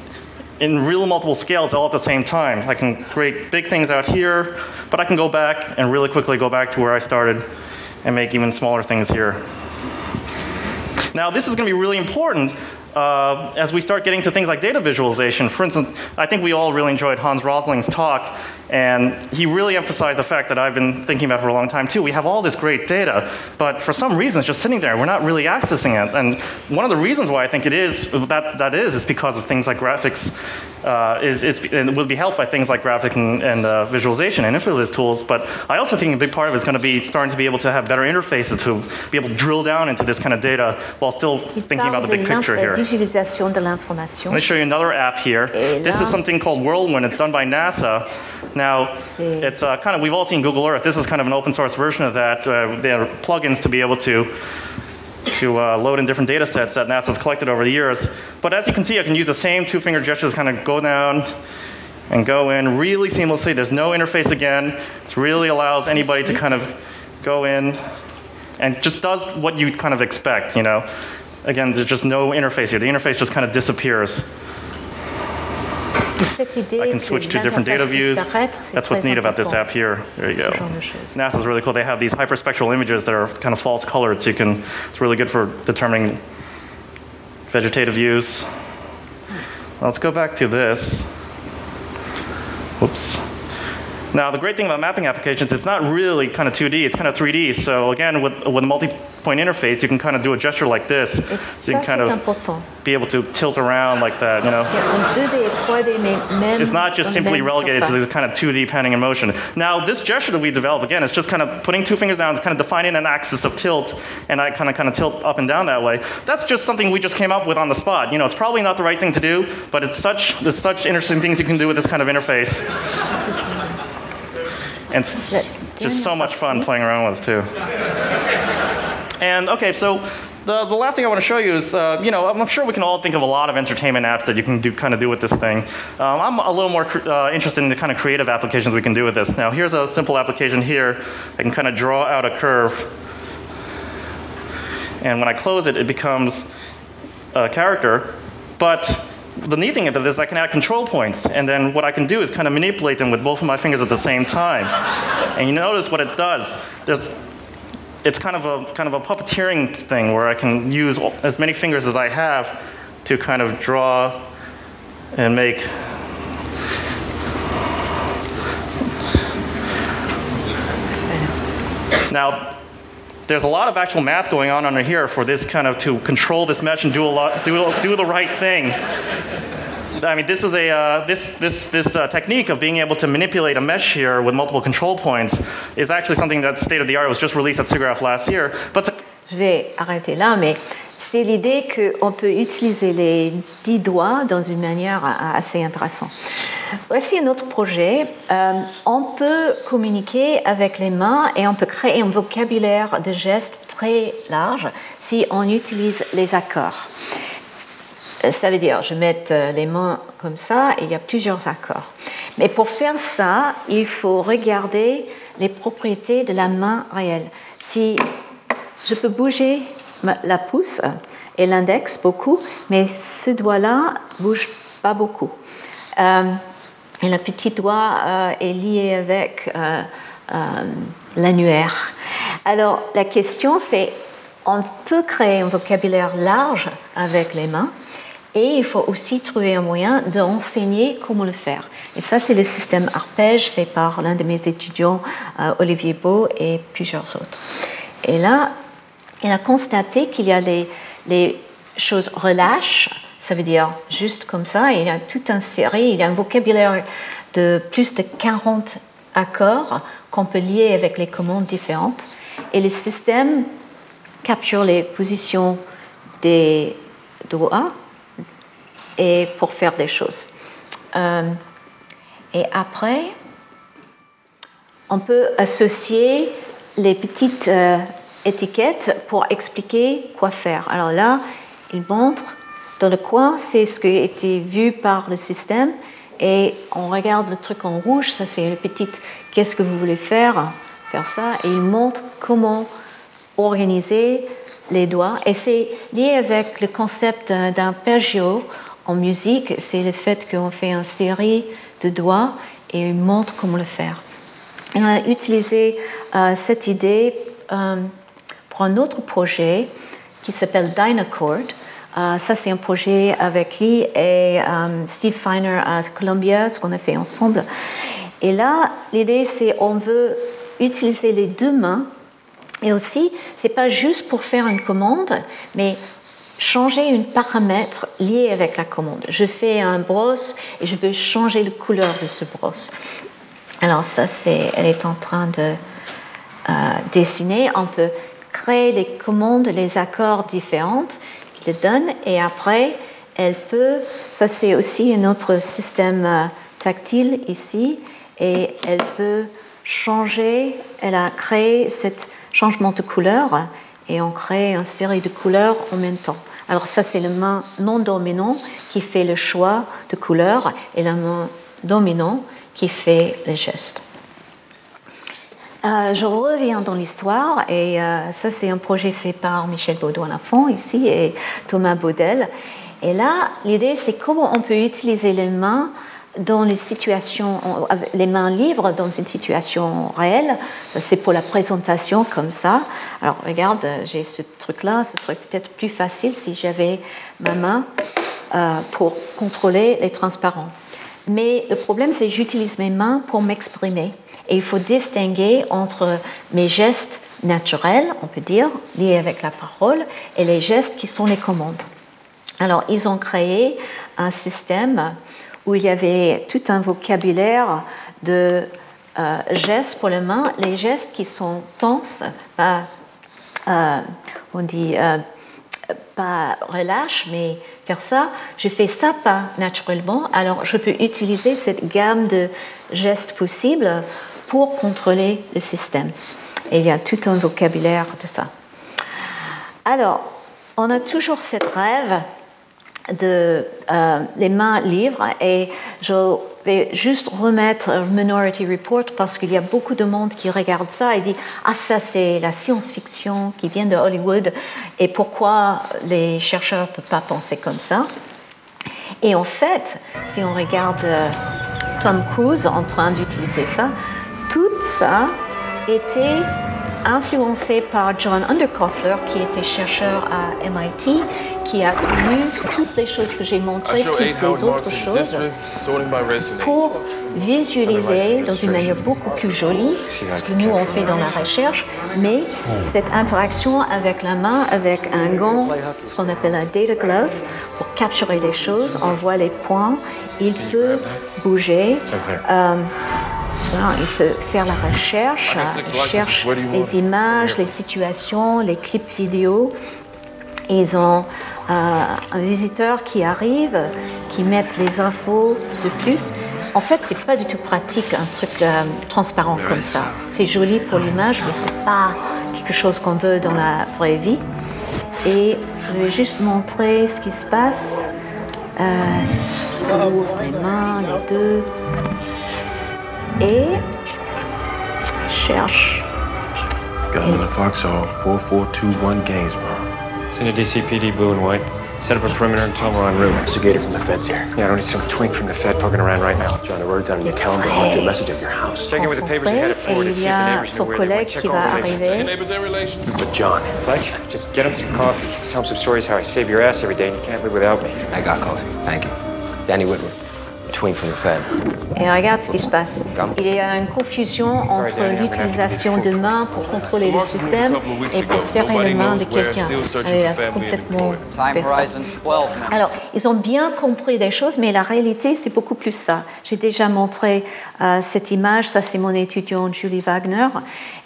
in real multiple scales all at the same time. I can create big things out here, but I can go back and really quickly go back to where I started and make even smaller things here. Now, this is going to be really important uh, as we start getting to things like data visualization. For instance, I think we all really enjoyed Hans Rosling's talk, and he really emphasized the fact that I've been thinking about for a long time too. We have all this great data, but for some reason it's just sitting there. We're not really accessing it. And one of the reasons why I think it is that that is is because of things like graphics. Uh, is, is and will be helped by things like graphics and, and uh, visualization and influence tools. But I also think a big part of it is going to be starting to be able to have better interfaces to be able to drill down into this kind of data while still thinking about the big picture here. de l'information. Let me show you another app here. This is something called Whirlwind. It's done by NASA. Now, it's uh, kind of, we've all seen Google Earth. This is kind of an open source version of that. Uh, there are plugins to be able to to uh, load in different data sets that NASA's collected over the years. But as you can see, I can use the same two finger gestures, kind of go down and go in really seamlessly. There's no interface again. It really allows anybody to kind of go in and just does what you kind of expect, you know. Again, there's just no interface here. The interface just kind of disappears. Et cette idée I can switch to different data views. That's what's neat about this app here. There you go. genre de choses. NASA's really cool. They have these hyperspectral images that are kind of false colored, so you can. It's really good for determining vegetative use. Let's go back to this. Whoops. Now, the great thing about mapping applications, it's not really kind of 2D, it's kind of 3D. So again, with, with a multi-point interface, you can kind of do a gesture like this. Et So you can kind of important. be able to tilt around like that, you know. C'est en 2D et 3D, mais même It's not just simply relegated to this kind of 2D panning in motion. Now, this gesture that we develop, again, it's just kind of putting two fingers down, it's kind of defining an axis of tilt, and I kind of kind of tilt up and down that way. That's just something we just came up with on the spot. You know, it's probably not the right thing to do, but it's such, there's such interesting things you can do with this kind of interface. And just so much fun playing around with, too. And okay, so the, the last thing I want to show you is, uh, you know, I'm sure we can all think of a lot of entertainment apps that you can do kind of do with this thing. Um, I'm a little more uh, interested in the kind of creative applications we can do with this. Now, here's a simple application here. I can kind of draw out a curve, and when I close it, it becomes a character. But the neat thing about this I can add control points, and then what I can do is kind of manipulate them with both of my fingers at the same time. And you notice what it does. There's it's kind of a kind of a puppeteering thing where I can use as many fingers as I have to kind of draw and make. Now, there's a lot of actual math going on under here for this kind of to control this mesh and do a lot, do, do the right thing. I mean, this is a uh, this this this uh, technique of being able to manipulate a mesh here with multiple control points is actually something that's state of the art. It was just released at SIGGRAPH last year. But Je vais arrêter là, mais c'est l'idée qu'on peut utiliser les dix doigts dans une manière assez intéressante. Voici un autre projet. Euh, on peut communiquer avec les mains et on peut créer un vocabulaire de gestes très large si on utilise les accords. Euh, Ça veut dire, je mets euh, les mains comme ça et il y a plusieurs accords. Mais pour faire ça, il faut regarder les propriétés de la main réelle. Si je peux bouger la pouce et l'index beaucoup, mais ce doigt-là bouge pas beaucoup. Euh, et le petit doigt euh, est lié avec euh, euh, l'annuaire. Alors la question c'est, on peut créer un vocabulaire large avec les mains, et il faut aussi trouver un moyen d'enseigner comment le faire. Et ça, c'est le système arpège fait par l'un de mes étudiants, Olivier Beau, et plusieurs autres. Et là, il a constaté qu'il y a les, choses relâches, ça veut dire juste comme ça, et il y a toute une série, il y a un vocabulaire de plus de 40 accords qu'on peut lier avec les commandes différentes. Et le système capture les positions des doigts et pour faire des choses. Euh, et après, on peut associer les petites euh, étiquettes pour expliquer quoi faire. Alors là, il montre dans le coin, c'est ce qui a été vu par le système. Et on regarde le truc en rouge, ça c'est le petit qu'est-ce que vous voulez faire, faire ça. Et il montre comment organiser les doigts. Et c'est lié avec le concept d'un- d'arpeggio en musique, c'est le fait qu'on fait une série de doigts et il montre comment le faire. On a utilisé euh, cette idée euh, pour un autre projet qui s'appelle Dynacord. Euh, ça, c'est un projet avec Lee et euh, Steve Feiner à Columbia, ce qu'on a fait ensemble. Et là, l'idée, c'est on veut utiliser les deux mains et aussi, c'est pas juste pour faire une commande, mais changer un paramètre lié avec la commande. Je fais un brosse et je veux changer la couleur de ce brosse. Alors ça, c'est, elle est en train de euh, dessiner. On peut créer les commandes, les accords différents qui le donnent et après, elle peut, ça c'est aussi un autre système euh, tactile ici, et elle peut changer, elle a créé ce changement de couleur et on crée une série de couleurs en même temps. Alors ça c'est le main non dominant qui fait le choix de couleur et la main dominant qui fait les gestes. Euh, je reviens dans l'histoire et euh, ça c'est un projet fait par Michel Baudouin Lafont ici et Thomas Baudel. Et là, l'idée c'est comment on peut utiliser les mains dans les situations, avec les mains libres dans une situation réelle. C'est pour la présentation comme ça. Alors regarde, j'ai ce truc-là, ce serait peut-être plus facile si j'avais ma main euh, pour contrôler les transparents. Mais le problème, c'est j'utilise mes mains pour m'exprimer. Et il faut distinguer entre mes gestes naturels, on peut dire, liés avec la parole, et les gestes qui sont les commandes. Alors, ils ont créé un système où il y avait tout un vocabulaire de euh, gestes pour les mains, les gestes qui sont tenses, pas, euh, on dit euh, pas relâche, mais faire ça, je fais ça pas naturellement, alors je peux utiliser cette gamme de gestes possibles pour contrôler le système. Et il y a tout un vocabulaire de ça. Alors, on a toujours cette rêve de euh, les mains libres et je vais juste remettre Minority Report parce qu'il y a beaucoup de monde qui regarde ça et dit ah ça c'est la science-fiction qui vient de Hollywood et pourquoi les chercheurs ne peuvent pas penser comme ça? Et en fait si on regarde euh, Tom Cruise en train d'utiliser ça ça était influencé par John Underkoffler, qui était chercheur à MIT, qui a connu toutes les choses que j'ai montrées, plus les autres choses, pour visualiser dans une manière beaucoup plus jolie ce que nous on fait dans la recherche, mais cette interaction avec la main, avec un gant, ce qu'on appelle un data glove, pour capturer les choses, on voit les points, il peut bouger. Euh, voilà, il peut faire la recherche, il cherche les images, les situations, les clips vidéo. Ils ont euh, un visiteur qui arrive, qui met les infos de plus. En fait, c'est pas du tout pratique un truc euh, transparent comme ça. C'est joli pour l'image, mais c'est pas quelque chose qu'on veut dans la vraie vie. Et je vais juste montrer ce qui se passe. Euh, je ouvre les mains, les deux et cherche. Got another Foxhole, 4421 Gainsborough. Send a DCPD blue and white. Set up a perimeter until we're en route. Investigator from the feds here. Yeah, I don't need some twink from the Fed poking around right now. John, I wrote down in your calendar. I left you a message at your house. Check in with the papers you had it et See if the neighbors son know where they went. collègue Check qui all va relations. arriver. But John, Fletch, just get him some coffee. Tell him some stories how I save your ass every day and you can't live without me. I got coffee. Thank you. Danny Whitworth, Et regarde ce qui se passe. Il y a une confusion entre l'utilisation de mains pour contrôler le système et pour serrer les mains de quelqu'un. Complètement. Alors, ils ont bien compris des choses, mais la réalité, c'est beaucoup plus ça. J'ai déjà montré euh, cette image, ça c'est mon étudiant Julie Wagner,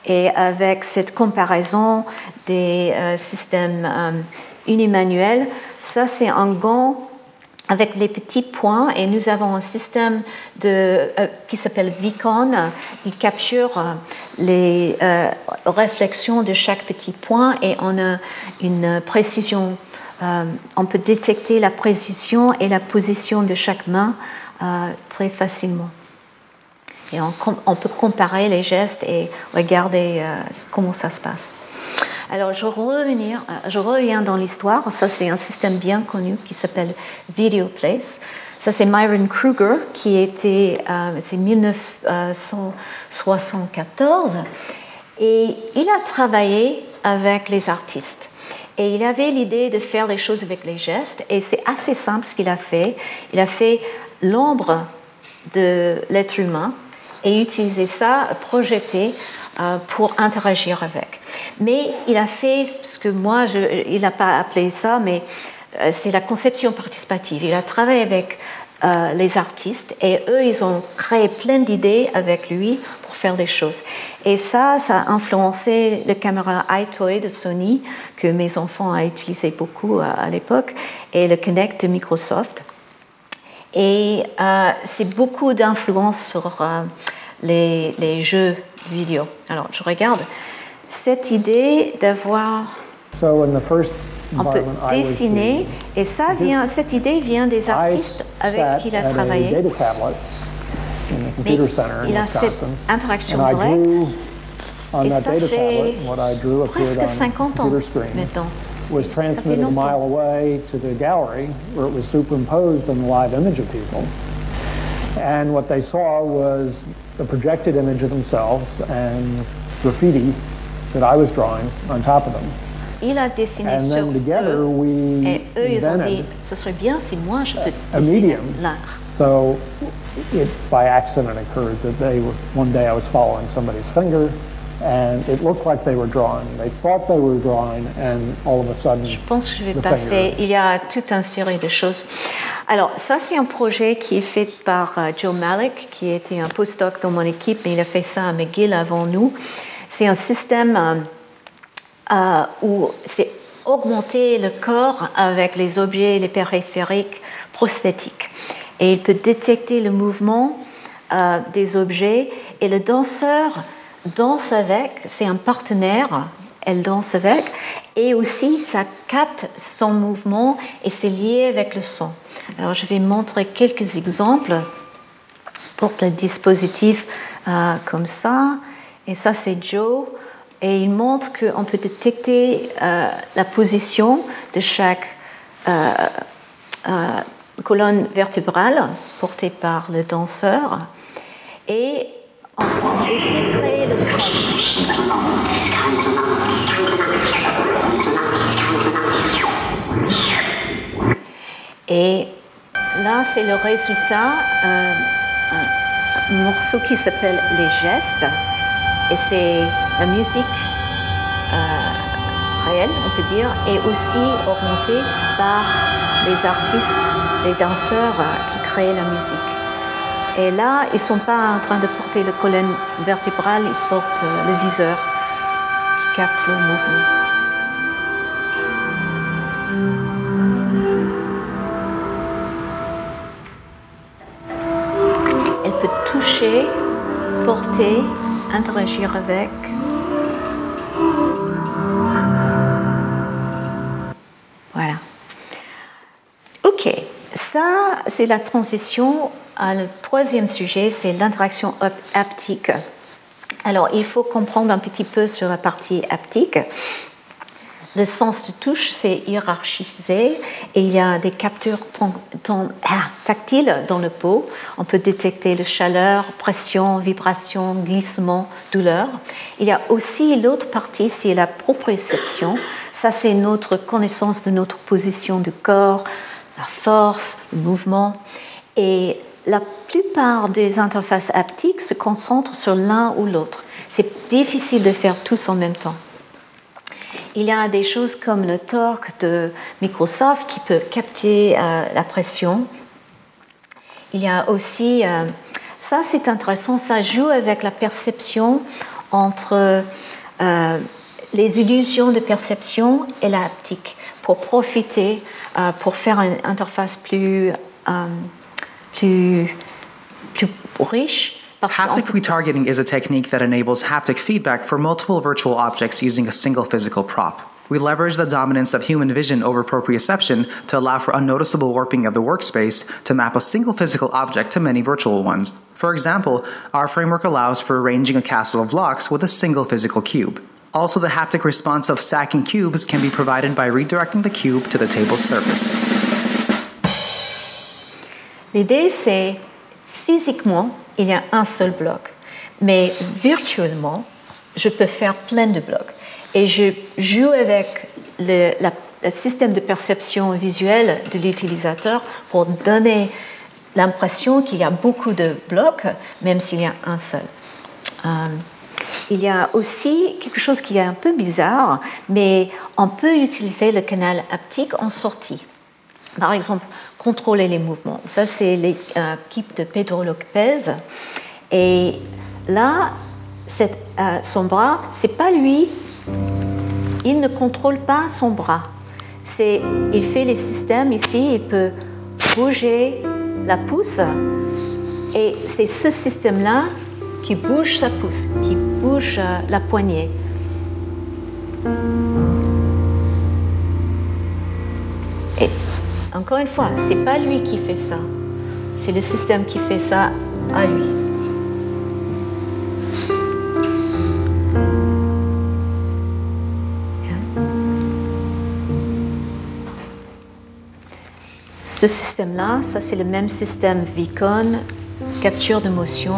et avec cette comparaison des euh, systèmes euh, unimanuels, ça c'est un gant avec les petits points et nous avons un système euh, qui s'appelle Vicon. Il capture euh, les euh, réflexions de chaque petit point et on a une précision. on peut détecter la précision et la position de chaque main très facilement. Et on, peut comparer les gestes et regarder comment ça se passe. Alors, euh, je reviens dans l'histoire. Ça, c'est un système bien connu qui s'appelle Video Place. Ça, c'est Myron Kruger, qui était, euh, c'est 1974. Et il a travaillé avec les artistes. Et il avait l'idée de faire des choses avec les gestes. Et c'est assez simple ce qu'il a fait. Il a fait l'ombre de l'être humain et utiliser ça, projeté euh, pour interagir avec. Mais il a fait ce que moi, il n'a pas appelé ça, mais euh, c'est la conception participative. Il a travaillé avec euh, les artistes et eux, ils ont créé plein d'idées avec lui pour faire des choses. Et ça, ça a influencé la caméra iToy de Sony, que mes enfants ont utilisé beaucoup à l'époque, et le Kinect de Microsoft. Et euh, c'est beaucoup d'influence sur euh, les, les jeux vidéo. Alors, je regarde cette idée d'avoir So in the first on peut dessiner, et ça vient, cette idée vient des I artistes avec qui il a travaillé. Mais center in il a cette interaction directe. Et that ça data fait tablet, what I drew appeared presque on 50 ans maintenant. Was transmitted a mile away to the gallery where it was superimposed on the live image of people. And what they saw was the projected image of themselves and graffiti that I was drawing on top of them. Il a dessiné And sur then together eux. we Et eux, ils ont dit, invented ce serait bien si moi je peux a dessiner medium. l'art. So it by accident occurred that they were, one day I was following somebody's finger and it looked like they were drawing. They thought they were drawing and all of a sudden Je pense que je vais passer. Il y a toute une série de choses. Alors, ça, c'est un projet qui est fait par euh, Joe Malik, qui était un postdoc dans mon équipe, mais il a fait ça à McGill avant nous. C'est un système euh, euh, où c'est augmenter le corps avec les objets, les périphériques prosthétiques. Et il peut détecter le mouvement euh, des objets et le danseur danse avec, c'est un partenaire, elle danse avec, et aussi ça capte son mouvement et c'est lié avec le son. Alors je vais montrer quelques exemples pour le dispositif euh, comme ça. Et ça c'est Joe. Et il montre qu'on peut détecter euh, la position de chaque euh, colonne vertébrale portée par le danseur. Et créer le son. Et là, c'est le résultat, euh, morceau qui s'appelle Les gestes. Et c'est la musique euh, réelle, on peut dire, et aussi augmentée par les artistes, les danseurs euh, qui créent la musique. Et là, ils ne sont pas en train de porter le colonne vertébrale, ils portent euh, le viseur qui capte le mouvement. Elle peut toucher, porter, interagir avec. Voilà. Ok, ça c'est la transition le troisième sujet, c'est l'interaction hap- haptique. Alors il faut comprendre un petit peu sur la partie haptique. Le sens de touche, c'est hiérarchisé et il y a des ton- ah, tactiles dans le pot. On peut détecter la chaleur, pression, vibration, glissement, douleur. Il y a aussi l'autre partie, c'est la proprioception. Ça, c'est notre connaissance de notre position du corps, la force, le mouvement. Et la plupart des interfaces haptiques se concentrent sur l'un ou l'autre. C'est difficile de faire tous en même temps. Il y a des choses comme le torque de Microsoft qui peut capter euh, la pression. Il y a aussi, euh, ça c'est intéressant, ça joue avec la perception entre euh, les illusions de perception et la haptique pour profiter, pour faire une interface plus, riche. parce qu'on Haptic retargeting is a technique that enables haptic feedback for multiple virtual objects using a single physical prop. We leverage the dominance of human vision over proprioception to allow for unnoticeable warping of the workspace to map a single physical object to many virtual ones. For example, our framework allows for arranging a castle of blocks with a single physical cube. Also, the haptic response of stacking cubes can be provided by redirecting the cube to the table's surface. L'idée, c'est physiquement, il y a un seul bloc, mais virtuellement, je peux faire plein de blocs. Et je joue avec le, système de perception visuelle de l'utilisateur pour donner l'impression qu'il y a beaucoup de blocs, même s'il y a un seul. Euh, il y a aussi quelque chose qui est un peu bizarre, mais on peut utiliser le canal haptique en sortie. Par exemple, contrôler les mouvements. Ça, c'est l'équipe de Pedro Lopez. Et là, euh, son bras, c'est pas lui. Il ne contrôle pas son bras. Il fait les systèmes ici. Il peut bouger la pouce. Et c'est ce système-là qui bouge sa pouce, qui bouge euh, la poignée. Et encore une fois, c'est pas lui qui fait ça. C'est le système qui fait ça à lui. Ce système-là, ça c'est le même système Vicon, capture d'émotion,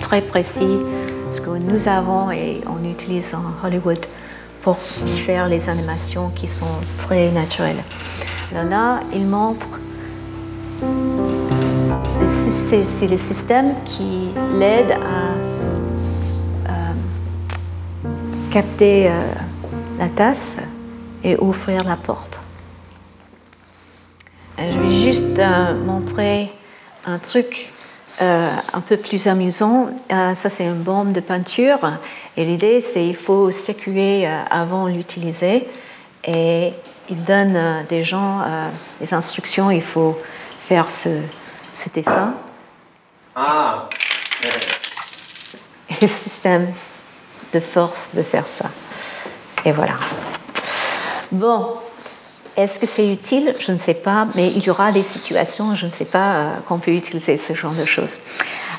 très précis, ce que nous avons et on utilise en Hollywood pour faire les animations qui sont très naturelles. Alors là, il montre, c'est le système qui l'aide à euh, capter euh, la tasse et ouvrir la porte. Je vais juste euh, montrer un truc euh, un peu plus amusant. Euh, ça, c'est une bombe de peinture. Et l'idée, c'est qu'il faut circuler euh, avant l'utiliser. Et il donne des gens des instructions. Il faut faire ce, ce dessin. Ah. Et le système de force de faire ça. Et voilà. Bon, est-ce que c'est utile? Je ne sais pas, mais il y aura des situations, je ne sais pas, euh, qu'on peut utiliser ce genre de choses.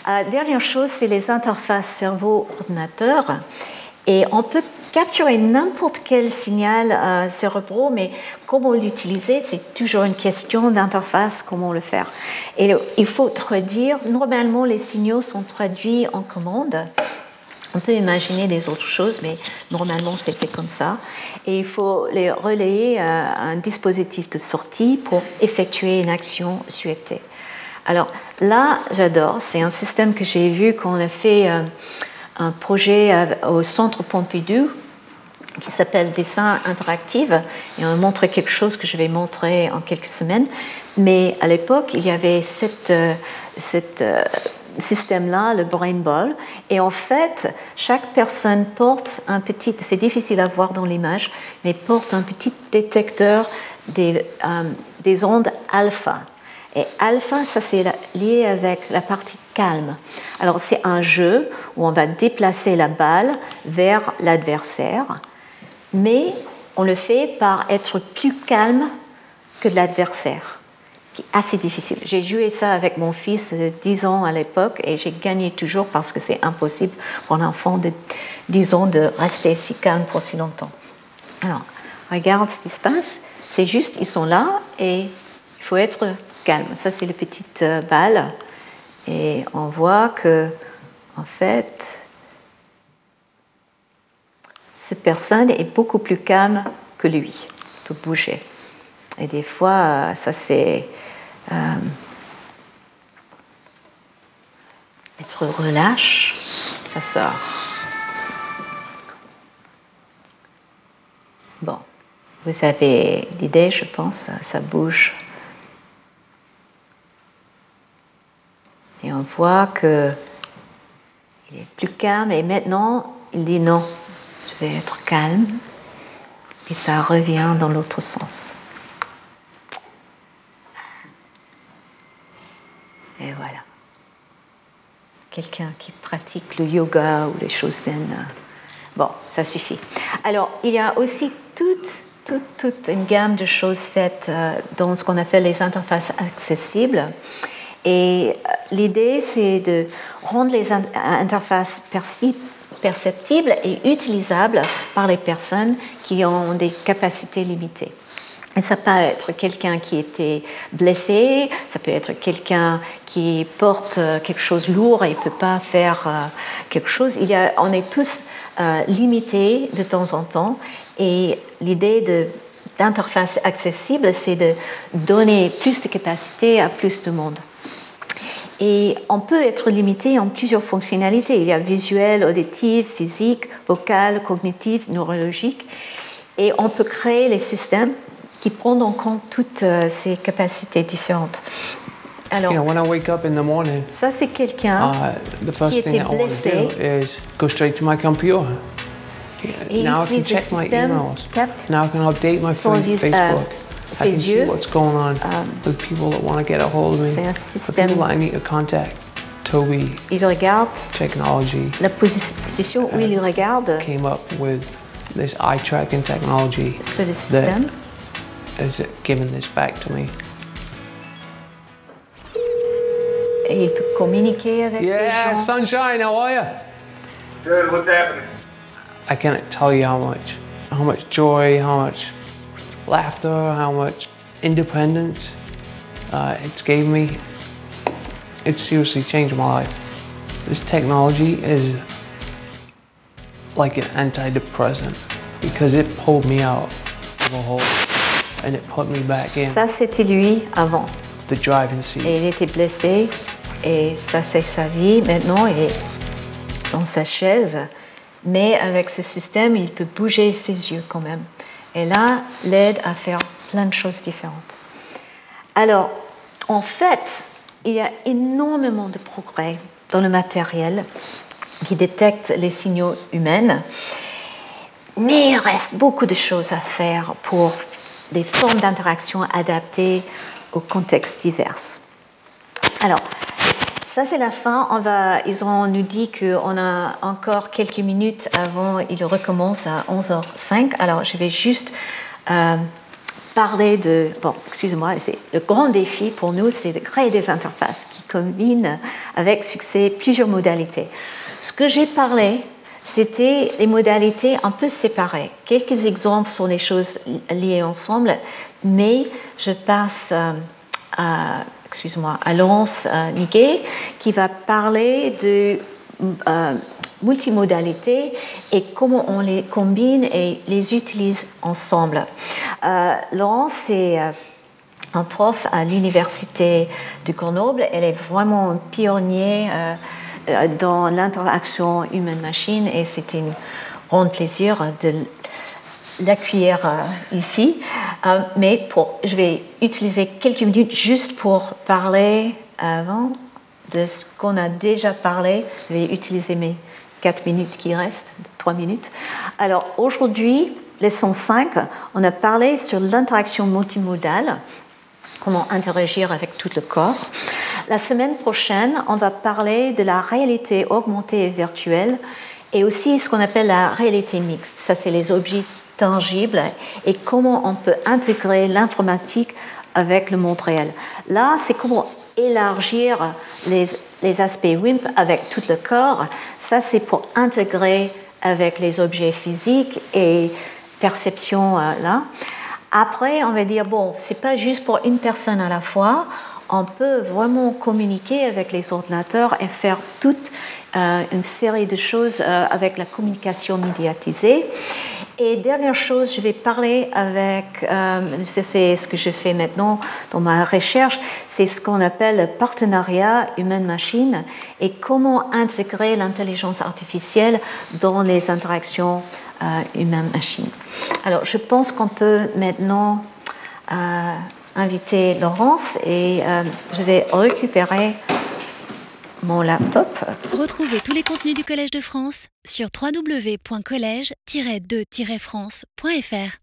Euh, dernière chose, c'est les interfaces cerveau-ordinateur. Et on peut capturer n'importe quel signal euh, mais comment l'utiliser, c'est toujours une question d'interface, comment le faire. Et il faut traduire, normalement les signaux sont traduits en commande. On peut imaginer des autres choses, mais normalement c'est fait comme ça. Et il faut les relayer à un dispositif de sortie pour effectuer une action souhaitée. Alors là, j'adore. C'est un système que j'ai vu quand on a fait euh, un projet à- au Centre Pompidou qui s'appelle Dessin interactif. Et on montre quelque chose que je vais montrer en quelques semaines. Mais à l'époque, il y avait cette, euh, euh, système-là, le brain ball. Et en fait, chaque personne porte un petit, c'est difficile à voir dans l'image, mais porte un petit détecteur des, euh, des ondes alpha. Et alpha, ça c'est lié avec la partie calme. Alors c'est un jeu où on va déplacer la balle vers l'adversaire, mais on le fait par être plus calme que l'adversaire, assez difficile. J'ai joué ça avec mon fils de 10 ans à l'époque et j'ai gagné toujours parce que c'est impossible pour un enfant de 10 ans de rester si calme pour si longtemps. Alors, regarde ce qui se passe. C'est juste, ils sont là et il faut être calme. Ça, c'est les petites euh, balles. Et on voit que, en fait, cette personne est beaucoup plus calme que lui, il peut bouger. Et des fois, euh, ça c'est euh, être relâche, ça sort. Bon, vous avez l'idée, je pense, ça, ça bouge. Et on voit que il est plus calme et maintenant il dit non, je vais être calme et ça revient dans l'autre sens. Et voilà. Quelqu'un qui pratique le yoga ou les choses zen. euh, Bon, ça suffit. Alors, il y a aussi toute, toute, toute une gamme de choses faites euh, dans ce qu'on appelle les interfaces accessibles. Et euh, l'idée, c'est de rendre les in- interfaces perceptibles et utilisables par les personnes qui ont des capacités limitées. Ça peut être quelqu'un qui était blessé, ça peut être quelqu'un qui porte euh, quelque chose lourd et ne peut pas faire euh, quelque chose. On est tous euh, limités de temps en temps et l'idée d'interface accessible, c'est de donner plus de capacité à plus de monde. Et on peut être limité en plusieurs fonctionnalités. Il y a visuel, auditif, physique, vocal, cognitif, neurologique. Et on peut créer les systèmes qui prennent en compte toutes euh, ces capacités différentes. Alors, you know, when I wake up in the morning, ça c'est quelqu'un uh, the qui first thing était that I want to blessé go straight to my computer. et il now I can utilise le check my système, emails. Now I can update my son vis- Facebook. euh, I ses can see yeux. what's going on with people that want to get a hold of me. C'est un the système- people that I need to contact. Toby il regarde Technology la position où il regarde came up with this eye tracking technology sur le système. that has given this back to me. et il peut communiquer Yeah, sunshine, how are you? Good, what's happening? I can't tell you how much, how much joy, how much laughter, how much independence uh, it's gave me, it's seriously changed my life. This technology is like an antidepressant because it pulled me out of a hole and it put me back in Ça, c'était lui avant. the driving seat. Et il était blessé et ça, c'est sa vie. Maintenant, il est dans sa chaise. Mais avec ce système, il peut bouger ses yeux quand même. Et là, l'aide à faire plein de choses différentes. Alors, en fait, il y a énormément de progrès dans le matériel qui détecte les signaux humains. Mais il reste beaucoup de choses à faire pour des formes d'interaction adaptées aux contextes divers. Alors, ça c'est la fin. On va, ils ont nous dit qu'on a encore quelques minutes avant, ils recommencent à 11h05. Alors, je vais juste euh, parler de... Bon, excusez-moi, c'est le grand défi pour nous, c'est de créer des interfaces qui combinent avec succès plusieurs modalités. Ce que j'ai parlé, c'était les modalités un peu séparées. Quelques exemples sont les choses liées ensemble, mais je passe euh, à, excuse-moi, à Laurence euh, Niguet qui va parler de euh, multimodalité et comment on les combine et les utilise ensemble. Laurence est un prof à l'université de Grenoble. Elle est vraiment un pionnier dans l'interaction humaine-machine et c'était un grand plaisir de l'accueillir euh, ici. Euh, mais je vais utiliser quelques minutes juste pour parler avant de ce qu'on a déjà parlé. Je vais utiliser mes quatre minutes qui restent, trois minutes. Alors aujourd'hui, leçon 5, on a parlé sur l'interaction multimodale, comment interagir avec tout le corps. La semaine prochaine, on va parler de la réalité augmentée et virtuelle et aussi ce qu'on appelle la réalité mixte. Ça, c'est les objets tangibles et comment on peut intégrer l'informatique avec le monde réel. Là, c'est comment élargir les, les aspects WIMP avec tout le corps. Ça, c'est pour intégrer avec les objets physiques et perception euh, là. Après, on va dire bon, c'est pas juste pour une personne à la fois. On peut vraiment communiquer avec les ordinateurs et faire toute euh, une série de choses euh, avec la communication médiatisée. Et dernière chose, je vais parler avec, euh, c'est ce que je fais maintenant dans ma recherche, c'est ce qu'on appelle le partenariat humaine-machine et comment intégrer l'intelligence artificielle dans les interactions humaine-machine. Alors, je pense qu'on peut maintenant inviter Laurence et euh, je vais récupérer mon laptop. Retrouvez tous les contenus du Collège de France sur www.colège-2-france.fr.